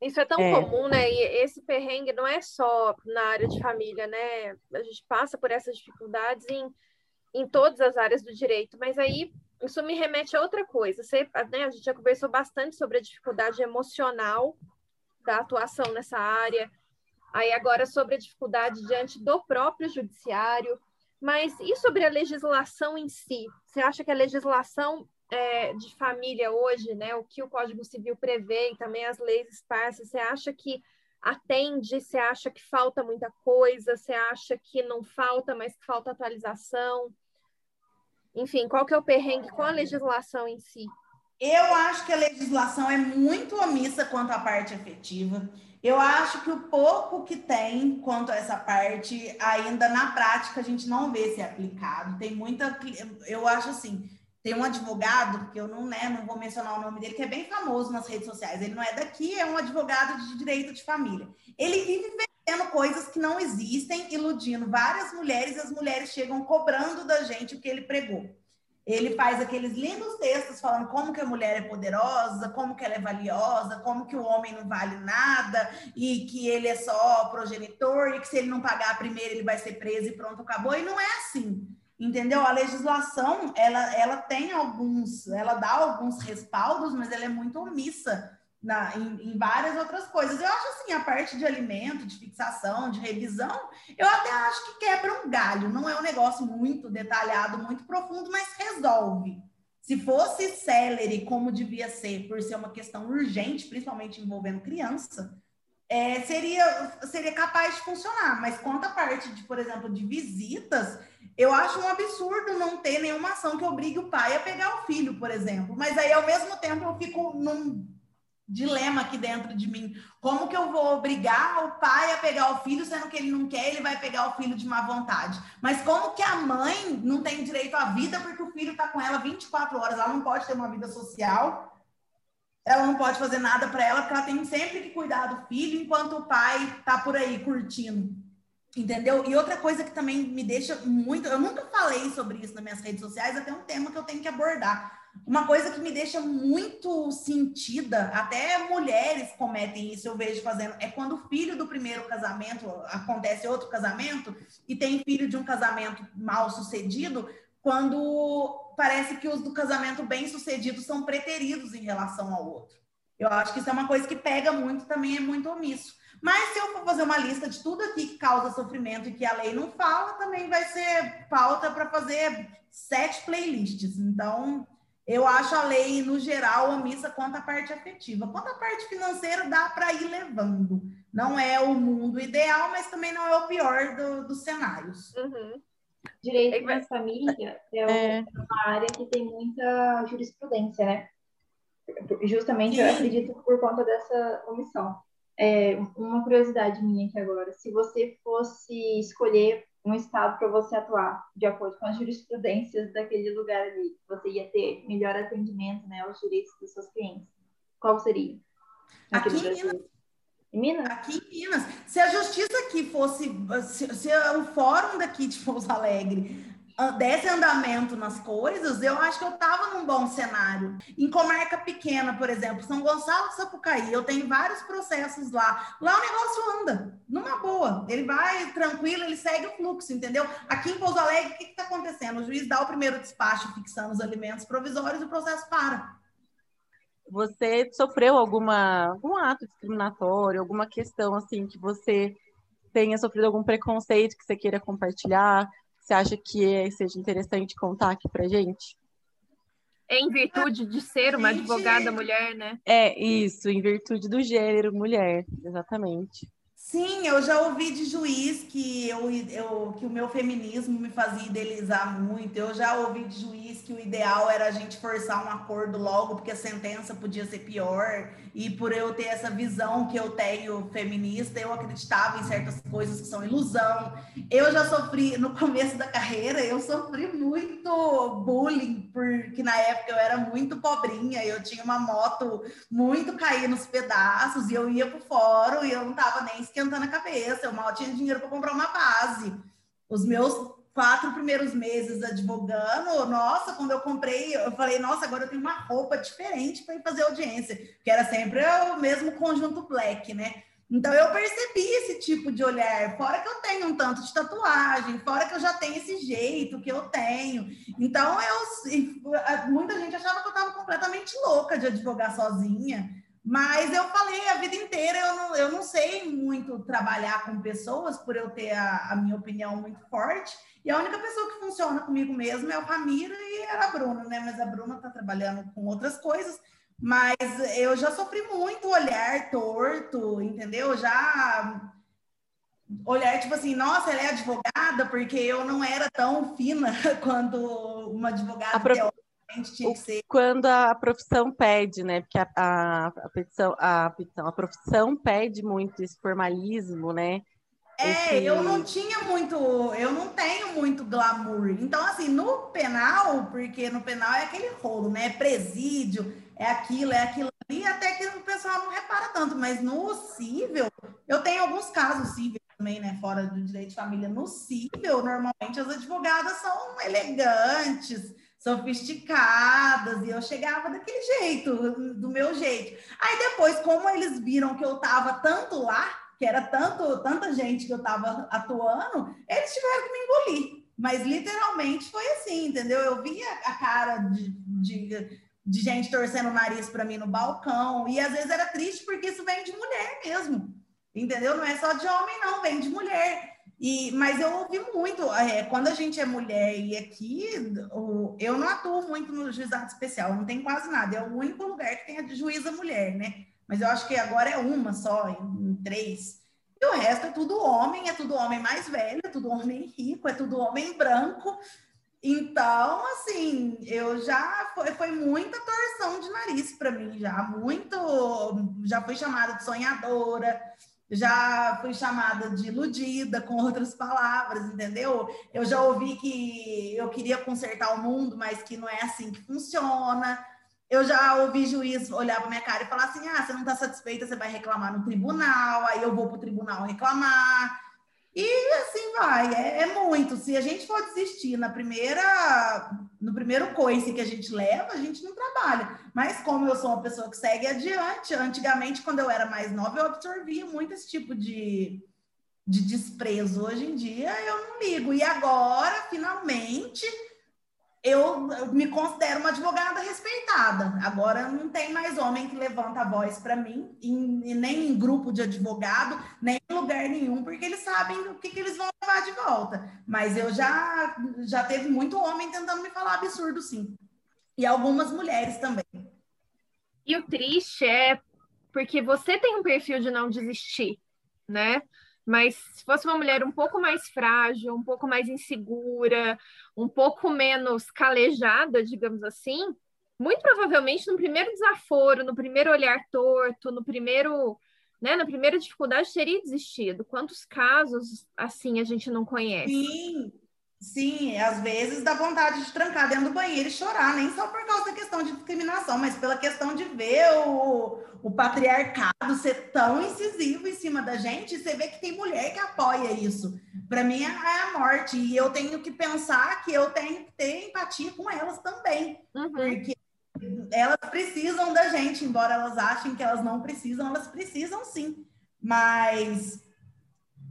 Isso é tão é. comum, né? E esse perrengue não é só na área de família, né? A gente passa por essas dificuldades em em todas as áreas do direito, mas aí isso me remete a outra coisa. Você, né, a gente já conversou bastante sobre a dificuldade emocional da atuação nessa área, aí agora sobre a dificuldade diante do próprio judiciário, mas e sobre a legislação em si? Você acha que a legislação é, de família hoje, né, o que o Código Civil prevê e também as leis esparsas, você acha que atende? Você acha que falta muita coisa? Você acha que não falta, mas que falta atualização? Enfim, qual que é o perrengue com a legislação em si? Eu acho que a legislação é muito omissa quanto à parte efetiva. Eu acho que o pouco que tem quanto a essa parte, ainda na prática, a gente não vê ser aplicado. Tem muita. Eu acho assim. tem um advogado, que eu não, né, não vou mencionar o nome dele, que é bem famoso nas redes sociais. Ele não é daqui, é um advogado de direito de família. Ele vive vendendo coisas que não existem, iludindo várias mulheres, e as mulheres chegam cobrando da gente o que ele pregou. Ele faz aqueles lindos textos falando como que a mulher é poderosa, como que ela é valiosa, como que o homem não vale nada e que ele é só progenitor e que se ele não pagar primeiro ele vai ser preso e pronto, acabou. E não é assim entendeu? A legislação, ela, ela tem alguns, ela dá alguns respaldos, mas ela é muito omissa na, em, em, várias outras coisas. Eu acho assim, a parte de alimento, de fixação, de revisão, eu até acho que quebra um galho. Não é um negócio muito detalhado, muito profundo, mas resolve. Se fosse celery, como devia ser, por ser uma questão urgente, principalmente envolvendo criança, é, seria, seria capaz de funcionar. Mas quanto à parte de, por exemplo, de visitas, eu acho um absurdo não ter nenhuma ação que obrigue o pai a pegar o filho, por exemplo. Mas aí, ao mesmo tempo, eu fico num dilema aqui dentro de mim. Como que eu vou obrigar o pai a pegar o filho, sendo que ele não quer, ele vai pegar o filho de má vontade? Mas como que a mãe não tem direito à vida porque o filho está com ela 24 horas, ela não pode ter uma vida social, ela não pode fazer nada para ela, porque ela tem sempre que cuidar do filho enquanto o pai está por aí curtindo. Entendeu? E outra coisa que também me deixa muito. Eu nunca falei sobre isso nas minhas redes sociais, até um tema que eu tenho que abordar. Uma coisa que me deixa muito sentida, até mulheres cometem isso, eu vejo fazendo, é quando o filho do primeiro casamento acontece outro casamento e tem filho de um casamento mal sucedido, quando parece que os do casamento bem sucedido são preteridos em relação ao outro. Eu acho que isso é uma coisa que pega muito, também é muito omisso. Mas se eu for fazer uma lista de tudo aqui que causa sofrimento e que a lei não fala, também vai ser pauta para fazer sete playlists. Então, eu acho a lei, no geral, omissa quanto à parte afetiva. Quanto à parte financeira, dá para ir levando. Não é o mundo ideal, mas também não é o pior do, dos cenários. Uhum. Direito da família é, é uma área que tem muita jurisprudência, né? Justamente, Sim. eu acredito, por conta dessa omissão. É, uma curiosidade minha aqui agora. Se você fosse escolher um estado para você atuar, de acordo com as jurisprudências daquele lugar ali, você ia ter melhor atendimento né, aos direitos dos seus clientes, qual seria? Aqui em Minas. Em Minas? Aqui em Minas. Se a justiça aqui fosse, se, se o fórum daqui de Pouso Alegre desse andamento nas coisas, eu acho que eu estava num bom cenário. Em comarca pequena, por exemplo, São Gonçalo de Sapucaí, eu tenho vários processos lá. Lá o negócio anda, numa boa. Ele vai tranquilo, ele segue o fluxo, entendeu? Aqui em Pouso Alegre, o que está acontecendo? O juiz dá o primeiro despacho fixando os alimentos provisórios e o processo para. Você sofreu alguma, algum ato discriminatório, alguma questão assim que você tenha sofrido algum preconceito que você queira compartilhar? Você acha que seja interessante contar aqui para gente? Em virtude de ser uma advogada mulher, né? É, isso, em virtude do gênero mulher, exatamente. Sim, eu já ouvi de juiz que, eu, eu, que o meu feminismo me fazia idealizar muito. Eu já ouvi de juiz que o ideal era a gente forçar um acordo logo, porque a sentença podia ser pior. E por eu ter essa visão que eu tenho feminista, eu acreditava em certas coisas que são ilusão. Eu já sofri, no começo da carreira, eu sofri muito bullying, porque na época eu era muito pobrinha, eu tinha uma moto muito cair nos pedaços, e eu ia pro fórum e eu não tava nem esquecendo esquentando a cabeça, eu mal tinha dinheiro para comprar uma base. Os meus quatro primeiros meses advogando, nossa, quando eu comprei, eu falei, nossa, agora eu tenho uma roupa diferente para ir fazer audiência, que era sempre o mesmo conjunto black, né? Então eu percebi esse tipo de olhar, fora que eu tenho um tanto de tatuagem, fora que eu já tenho esse jeito que eu tenho. Então eu muita gente achava que eu estava completamente louca de advogar sozinha. Mas eu falei a vida inteira, eu não, eu não sei muito trabalhar com pessoas, por eu ter a, a minha opinião muito forte. E a única pessoa que funciona comigo mesmo é o Ramiro e era a Bruna, né? Mas a Bruna está trabalhando com outras coisas. Mas eu já sofri muito olhar torto, entendeu? Já olhar tipo assim, nossa, ela é advogada, porque eu não era tão fina [laughs] quanto uma advogada a, pro ser. Quando a profissão pede, né? Porque a, a, a, petição, a, petição, a profissão pede muito esse formalismo, né? É, Esse- eu não tinha muito, eu não tenho muito glamour. Então, assim, no penal, porque no penal é aquele rolo, né? É presídio, é aquilo, é aquilo ali, até que o pessoal não repara tanto. Mas no cível, eu tenho alguns casos cíveis também, né? Fora do direito de família. No cível, normalmente as advogadas são elegantes, sofisticadas, e eu chegava daquele jeito, do meu jeito. Aí depois, como eles viram que eu tava tanto lá, que era tanto, tanta gente que eu tava atuando, eles tiveram que me engolir. Mas literalmente foi assim, entendeu? Eu via a cara de, de, de gente torcendo o nariz para mim no balcão, e às vezes era triste porque isso vem de mulher mesmo, entendeu? Não é só de homem, não, vem de mulher. E, mas eu ouvi muito, é, quando a gente é mulher e aqui, o- eu não atuo muito no juizado especial, não tem quase nada, é o único lugar que tem a juíza mulher, né? Mas eu acho que agora é uma só, em, em três. E o resto é tudo homem, é tudo homem mais velho, é tudo homem rico, é tudo homem branco. Então, assim, eu já foi, foi muita torção de nariz para mim, já muito, já fui chamada de sonhadora, já fui chamada de iludida, com outras palavras, entendeu? Eu já ouvi que eu queria consertar o mundo, mas que não é assim que funciona. Eu já ouvi juiz olhar para minha cara e falar assim: ah, você não está satisfeita, você vai reclamar no tribunal, aí eu vou para o tribunal reclamar. E assim vai, é, é muito. Se a gente for desistir na primeira, no primeiro coice que a gente leva, a gente não trabalha. Mas como eu sou uma pessoa que segue adiante, antigamente, quando eu era mais nova, eu absorvia muito esse tipo de, de desprezo. Hoje em dia eu não ligo. E agora, finalmente, eu me considero uma advogada respeitada. Agora não tem mais homem que levanta a voz para mim, em- nem em grupo de advogado, nem em lugar nenhum, porque eles sabem o que, que eles vão levar de volta. Mas eu já, já teve muito homem tentando me falar absurdo, sim. E algumas mulheres também. E o triste é porque você tem um perfil de não desistir, né? Mas se fosse uma mulher um pouco mais frágil, um pouco mais insegura, um pouco menos calejada, digamos assim, muito provavelmente no primeiro desaforo, no primeiro olhar torto, no primeiro, né, na primeira dificuldade teria desistido. Quantos casos assim a gente não conhece? Sim, sim, às vezes dá vontade de trancar dentro do banheiro e chorar, nem só por causa da questão de discriminação, mas pela questão de ver o, o patriarcado ser tão incisivo em cima da gente, você vê que tem mulher que apoia isso. Para mim é a morte, e eu tenho que pensar que eu tenho que ter empatia com elas também, Uhum. porque elas precisam da gente, embora elas achem que elas não precisam, elas precisam sim. Mas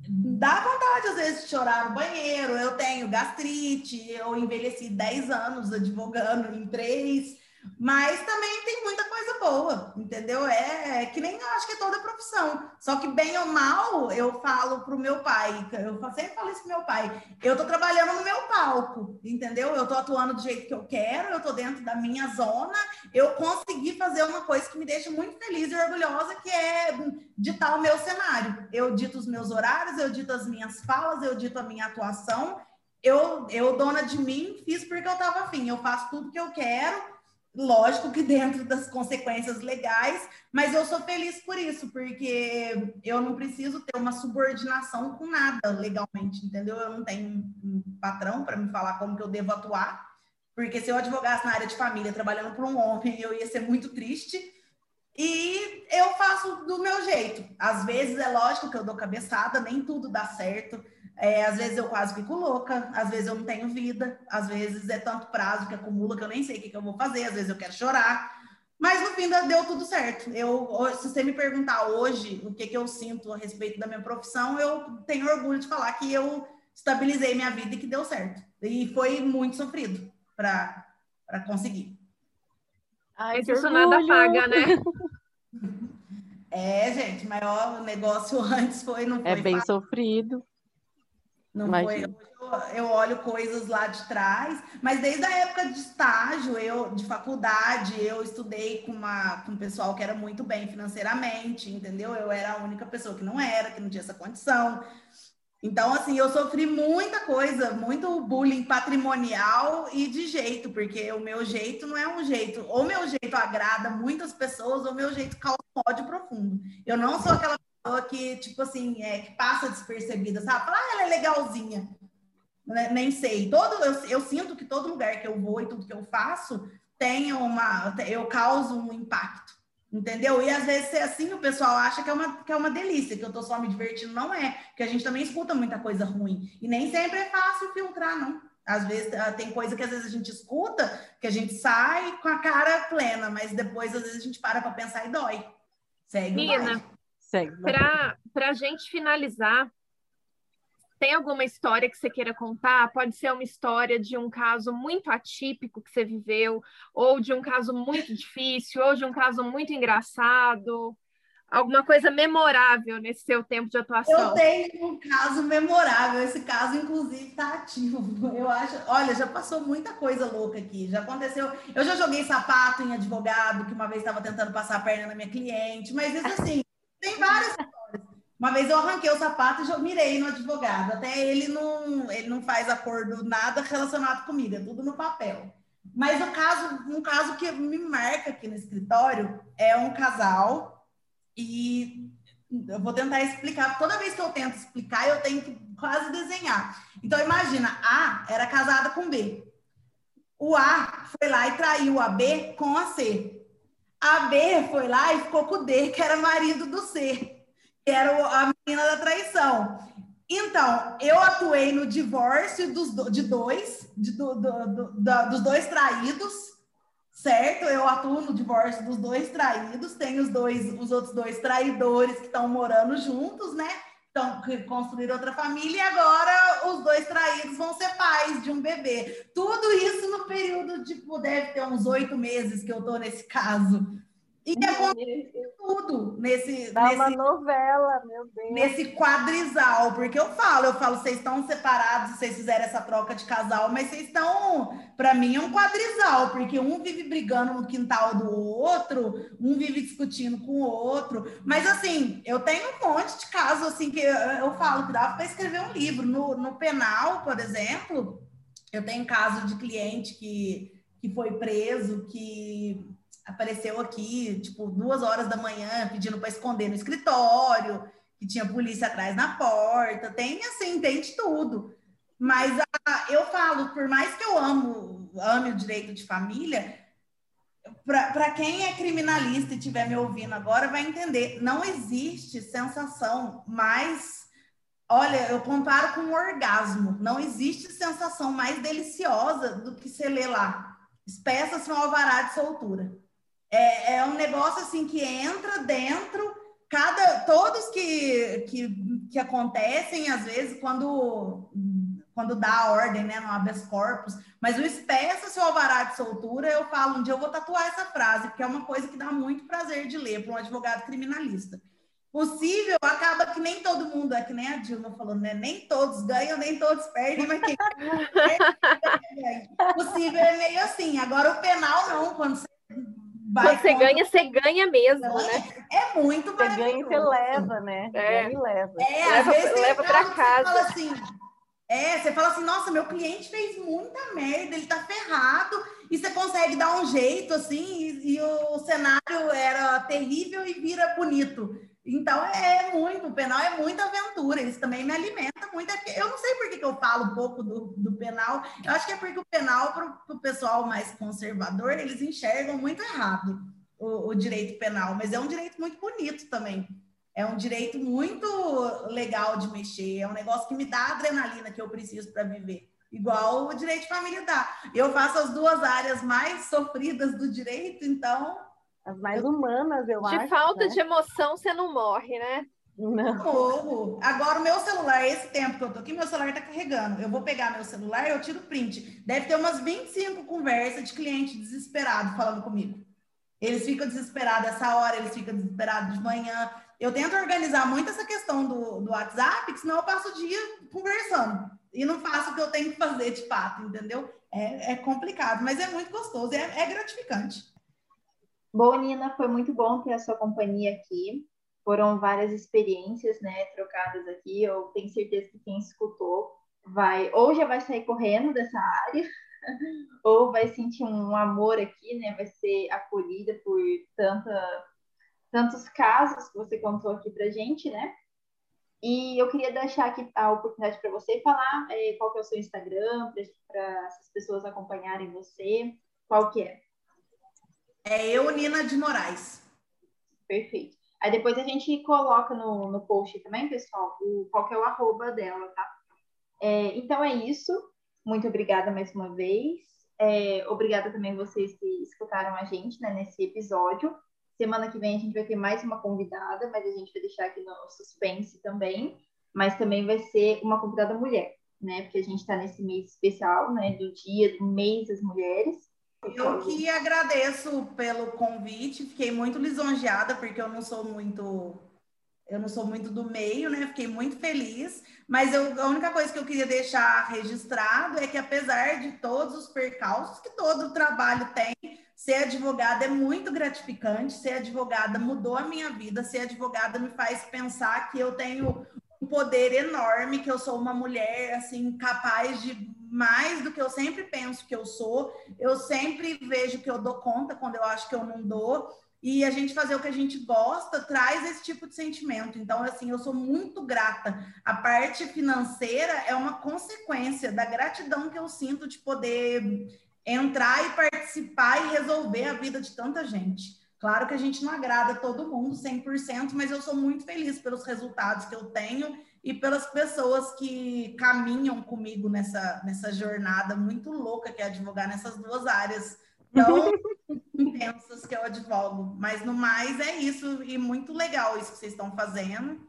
dá vontade, às vezes, de chorar no banheiro. Eu tenho gastrite, eu envelheci 10 anos advogando em três, mas também tem muita coisa boa, entendeu? É que nem eu acho que é toda profissão. Só que, bem ou mal, eu falo pro meu pai, eu sempre falo isso pro meu pai, eu tô trabalhando no meu palco, entendeu? Eu tô atuando do jeito que eu quero, eu tô dentro da minha zona, eu consegui fazer uma coisa que me deixa muito feliz e orgulhosa, que é ditar o meu cenário. Eu dito os meus horários, eu dito as minhas falas, eu dito a minha atuação. Eu, eu dona de mim, fiz porque eu estava afim. Eu faço tudo que eu quero, lógico que dentro das consequências legais, mas eu sou feliz por isso, porque eu não preciso ter uma subordinação com nada legalmente, entendeu? Eu não tenho um, patrão para me falar como que eu devo atuar, porque se eu advogasse na área de família trabalhando para um homem, eu ia ser muito triste. E eu faço do meu jeito. Às vezes é lógico que eu dou cabeçada, nem tudo dá certo. É, às vezes eu quase fico louca, às vezes eu não tenho vida, às vezes é tanto prazo que acumula que eu nem sei o que, que eu vou fazer, às vezes eu quero chorar. Mas no fim deu tudo certo. Eu, se você me perguntar hoje o que, que eu sinto a respeito da minha profissão, eu tenho orgulho de falar que eu estabilizei minha vida e que deu certo. E foi muito sofrido para conseguir. Ai, que isso nada orgulho! paga, né? [laughs] É, gente, o maior negócio [laughs] antes foi, não foi É bem fácil, sofrido. Não imagino. foi. Eu, eu olho coisas lá de trás, mas desde a época de estágio, eu de faculdade, eu estudei com uma com um pessoal que era muito bem financeiramente, entendeu? Eu era a única pessoa que não era, que não tinha essa condição. Então, assim, eu sofri muita coisa, muito bullying patrimonial e de jeito, porque o meu jeito não é um jeito. Ou meu jeito agrada muitas pessoas, ou meu jeito causa ódio profundo. Eu não sou aquela pessoa que, tipo assim, é, que passa despercebida, sabe? Fala, ah, ela é legalzinha. Né? Nem sei. Todo, eu, eu sinto que todo lugar que eu vou e tudo que eu faço tem uma. Eu causo um impacto. Entendeu? E às vezes assim o pessoal acha que é, uma, que é uma delícia, que eu tô só me divertindo. Não é, porque a gente também escuta muita coisa ruim. E nem sempre é fácil filtrar, não. Às vezes ah, tem coisa que às vezes a gente escuta, que a gente sai com a cara plena, mas depois às vezes a gente para para pensar e dói. Segue. Mina, para a gente finalizar, tem alguma história que você queira contar? Pode ser uma história de um caso muito atípico que você viveu, ou de um caso muito difícil, ou de um caso muito engraçado. Alguma coisa memorável nesse seu tempo de atuação? Eu tenho um caso memorável. Esse caso, inclusive, está ativo. Eu acho. Olha, já passou muita coisa louca aqui. Já aconteceu. Eu já joguei sapato em advogado, que uma vez estava tentando passar a perna na minha cliente. Mas isso assim, tem várias uma vez eu arranquei o sapato e mirei no advogado. Até ele não, ele não faz acordo nada relacionado comigo, é tudo no papel. Mas o caso, um caso que me marca aqui no escritório é um casal e eu vou tentar explicar. Toda vez que eu tento explicar, eu tenho que quase desenhar. Então imagina, A era casada com B. O A foi lá e traiu a B com a C. A B foi lá e ficou com o D, que era marido do C que era a menina da traição. Então, eu atuei no divórcio dos, de dois, de, do, do, do, dos dois traídos, certo? Eu atuo no divórcio dos dois traídos, tem os dois, os outros dois traidores que estão morando juntos, né? Então, construir outra família e agora os dois traídos vão ser pais de um bebê. Tudo isso no período, tipo, deve ter uns oito meses que eu tô nesse caso. E acontece tudo nesse. Dá nesse, uma novela, meu Deus. Nesse quadrisal, porque eu falo, eu falo, vocês estão separados, vocês fizeram essa troca de casal, mas vocês estão, para mim, é um quadrisal, porque um vive brigando no quintal do outro, um vive discutindo com o outro. Mas assim, eu tenho um monte de casos assim que eu, eu falo que dava para escrever um livro. No, no penal, por exemplo, eu tenho caso de cliente que, que foi preso, que apareceu aqui, tipo, duas horas da manhã, pedindo para esconder no escritório, que tinha polícia atrás na porta, tem assim, tem de tudo. Mas a, eu falo, por mais que eu amo, ame o direito de família, para quem é criminalista e estiver me ouvindo agora, vai entender, não existe sensação mais. Olha, eu comparo com um orgasmo. Não existe sensação mais deliciosa do que você lê lá. Espeça-se um alvará de soltura. É, é um negócio assim que entra dentro, cada todos que, que, que acontecem, às vezes, quando quando dá a ordem, né, no habeas corpus, mas o espeça seu alvará de soltura, eu falo, um dia eu vou tatuar essa frase, porque é uma coisa que dá muito prazer de ler para um advogado criminalista. Possível, acaba que nem todo mundo, é que nem a Dilma falou, né? Nem todos ganham, nem todos perdem, mas quem perde, [laughs] Possível é meio assim. Agora, o penal não, quando você Vai você ganha, você ganha mesmo, não, né? É, é muito Você ganha e você leva, né? É. Ganha e leva. É, leva, às vezes leva para casa. Fala assim, é, você fala assim, nossa, meu cliente fez muita merda, ele tá ferrado, e você consegue dar um jeito, assim, e, e o cenário era terrível e vira bonito. Então é muito, o penal é muita aventura, isso também me alimenta muito. Eu não sei por que, que eu falo pouco do, do penal, eu acho que é porque o penal, para o pessoal mais conservador, eles enxergam muito errado o, o, direito penal, mas é um direito muito bonito também. É um direito muito legal de mexer, é um negócio que me dá a adrenalina que eu preciso para viver. Igual o direito de família dá. Eu faço as duas áreas mais sofridas do direito, então as mais humanas, eu de acho. De falta né? de emoção, você não morre, né? Não. Morro. Agora, o meu celular, esse tempo que eu tô aqui, meu celular tá carregando. Eu vou pegar meu celular, eu tiro print. Deve ter umas 25 conversas de cliente desesperado falando comigo. Eles ficam desesperados essa hora, eles ficam desesperados de manhã. Eu tento organizar muito essa questão do, do WhatsApp, senão eu passo o dia conversando. E não faço o que eu tenho que fazer de fato, entendeu? É, é complicado, mas é muito gostoso, é, é gratificante. Bom, Nina, foi muito bom ter a sua companhia aqui. Foram várias experiências, né, trocadas aqui. Eu tenho certeza que quem escutou vai ou já vai sair correndo dessa área, [laughs] ou vai sentir um amor aqui, né, vai ser acolhida por tanta tantos casos que você contou aqui pra gente, né? E eu queria deixar aqui a oportunidade para você falar é, qual que é o seu Instagram, para as pessoas acompanharem você. Qual que é? É eu, Nina de Moraes. Perfeito. Aí depois a gente coloca no, no post também, pessoal, o, qual que é o arroba dela, tá? É, então é isso. Muito obrigada mais uma vez. É, obrigada também vocês que escutaram a gente né, nesse episódio. Semana que vem a gente vai ter mais uma convidada, mas a gente vai deixar aqui no suspense também. Mas também vai ser uma convidada mulher, né? Porque a gente está nesse mês especial, né? Do dia, do mês das mulheres. Eu que agradeço pelo convite, fiquei muito lisonjeada, porque eu não sou muito eu não sou muito do meio, né? Fiquei muito feliz, mas eu, a única coisa que eu queria deixar registrado é que apesar de todos os percalços que todo trabalho tem, ser advogada é muito gratificante. Ser advogada mudou a minha vida. Ser advogada me faz pensar que eu tenho um poder enorme, que eu sou uma mulher assim capaz de mais do que eu sempre penso que eu sou. Eu sempre vejo que eu dou conta quando eu acho que eu não dou e a gente fazer o que a gente gosta traz esse tipo de sentimento. Então, assim, eu sou muito grata. A parte financeira é uma consequência da gratidão que eu sinto de poder entrar e participar e resolver a vida de tanta gente. Claro que a gente não agrada todo mundo 100%, mas eu sou muito feliz pelos resultados que eu tenho e pelas pessoas que caminham comigo nessa, nessa jornada muito louca que é advogar nessas duas áreas tão [laughs] intensas que eu advogo. Mas no mais é isso, e muito legal isso que vocês estão fazendo,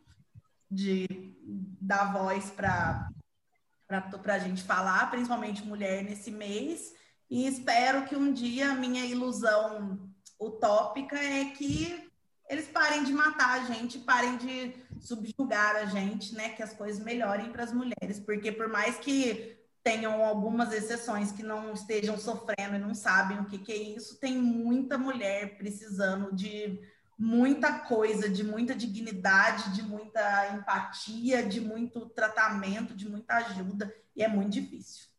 de dar voz para a gente falar, principalmente mulher nesse mês. E espero que um dia a minha ilusão utópica é que eles parem de matar a gente, parem de subjugar a gente, né? Que as coisas melhorem para as mulheres, porque por mais que tenham algumas exceções que não estejam sofrendo e não sabem o que, que é isso, tem muita mulher precisando de muita coisa, de muita dignidade, de muita empatia, de muito tratamento, de muita ajuda, e é muito difícil.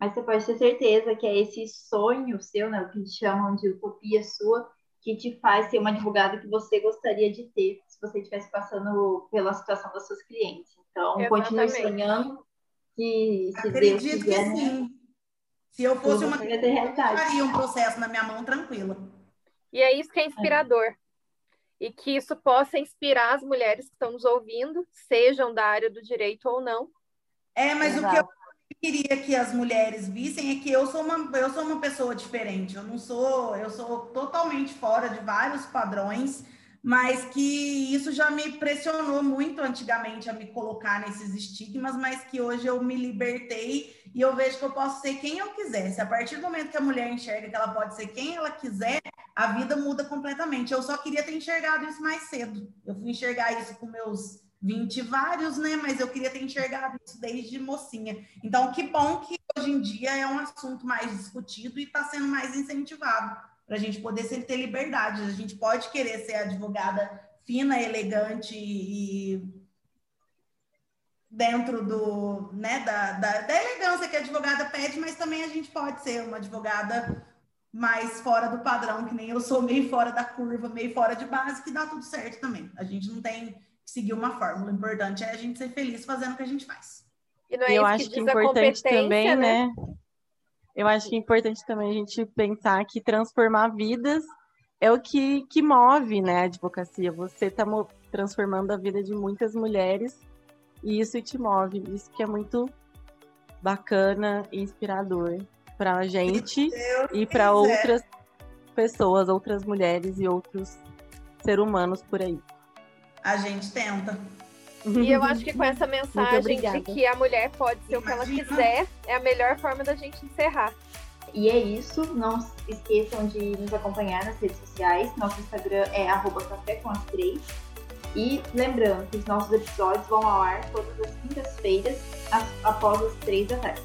Mas você pode ter certeza que é esse sonho seu, né, o que chamam de utopia sua, que te faz ser uma advogada que você gostaria de ter se você estivesse passando pela situação das suas clientes. Então, Exatamente. continue sonhando, que se Acredito Deus quiser, que sim. Né? Se eu fosse uma eu faria um processo na minha mão tranquila. E é isso que é inspirador. E que isso possa inspirar as mulheres que estão nos ouvindo, sejam da área do direito ou não. É, mas Exato. o que eu queria que as mulheres vissem é que eu sou uma eu sou uma pessoa diferente. Eu não sou, eu sou totalmente fora de vários padrões mas que isso já me pressionou muito antigamente a me colocar nesses estigmas, mas que hoje eu me libertei e eu vejo que eu posso ser quem eu quiser. Se a partir do momento que a mulher enxerga que ela pode ser quem ela quiser, a vida muda completamente. Eu só queria ter enxergado isso mais cedo. Eu fui enxergar isso com meus 20 vários, né? Mas eu queria ter enxergado isso desde mocinha. Então, que bom que hoje em dia é um assunto mais discutido e está sendo mais incentivado para a gente poder sempre ter liberdade. A gente pode querer ser advogada fina, elegante e dentro do, né, da, da, da, elegância que a advogada pede, mas também a gente pode ser uma advogada mais fora do padrão, que nem eu sou meio fora da curva, meio fora de base, que dá tudo certo também. A gente não tem que seguir uma fórmula. O importante é a gente ser feliz fazendo o que a gente faz. E não é eu acho que, que importante também, né? né? Eu acho que é importante também a gente pensar que transformar vidas é o que, que move né, a advocacia. Você está transformando a vida de muitas mulheres e isso te move. Isso que é muito bacana e inspirador para a gente [laughs] e para outras pessoas, outras mulheres e outros seres humanos por aí. A gente tenta. E eu acho que com essa mensagem de que a mulher pode ser o que ela quiser, é a melhor forma da gente encerrar. E é isso. Não esqueçam de nos acompanhar nas redes sociais. Nosso Instagram é café com as três. E lembrando que os nossos episódios vão ao ar todas as quintas-feiras, após as três da tarde.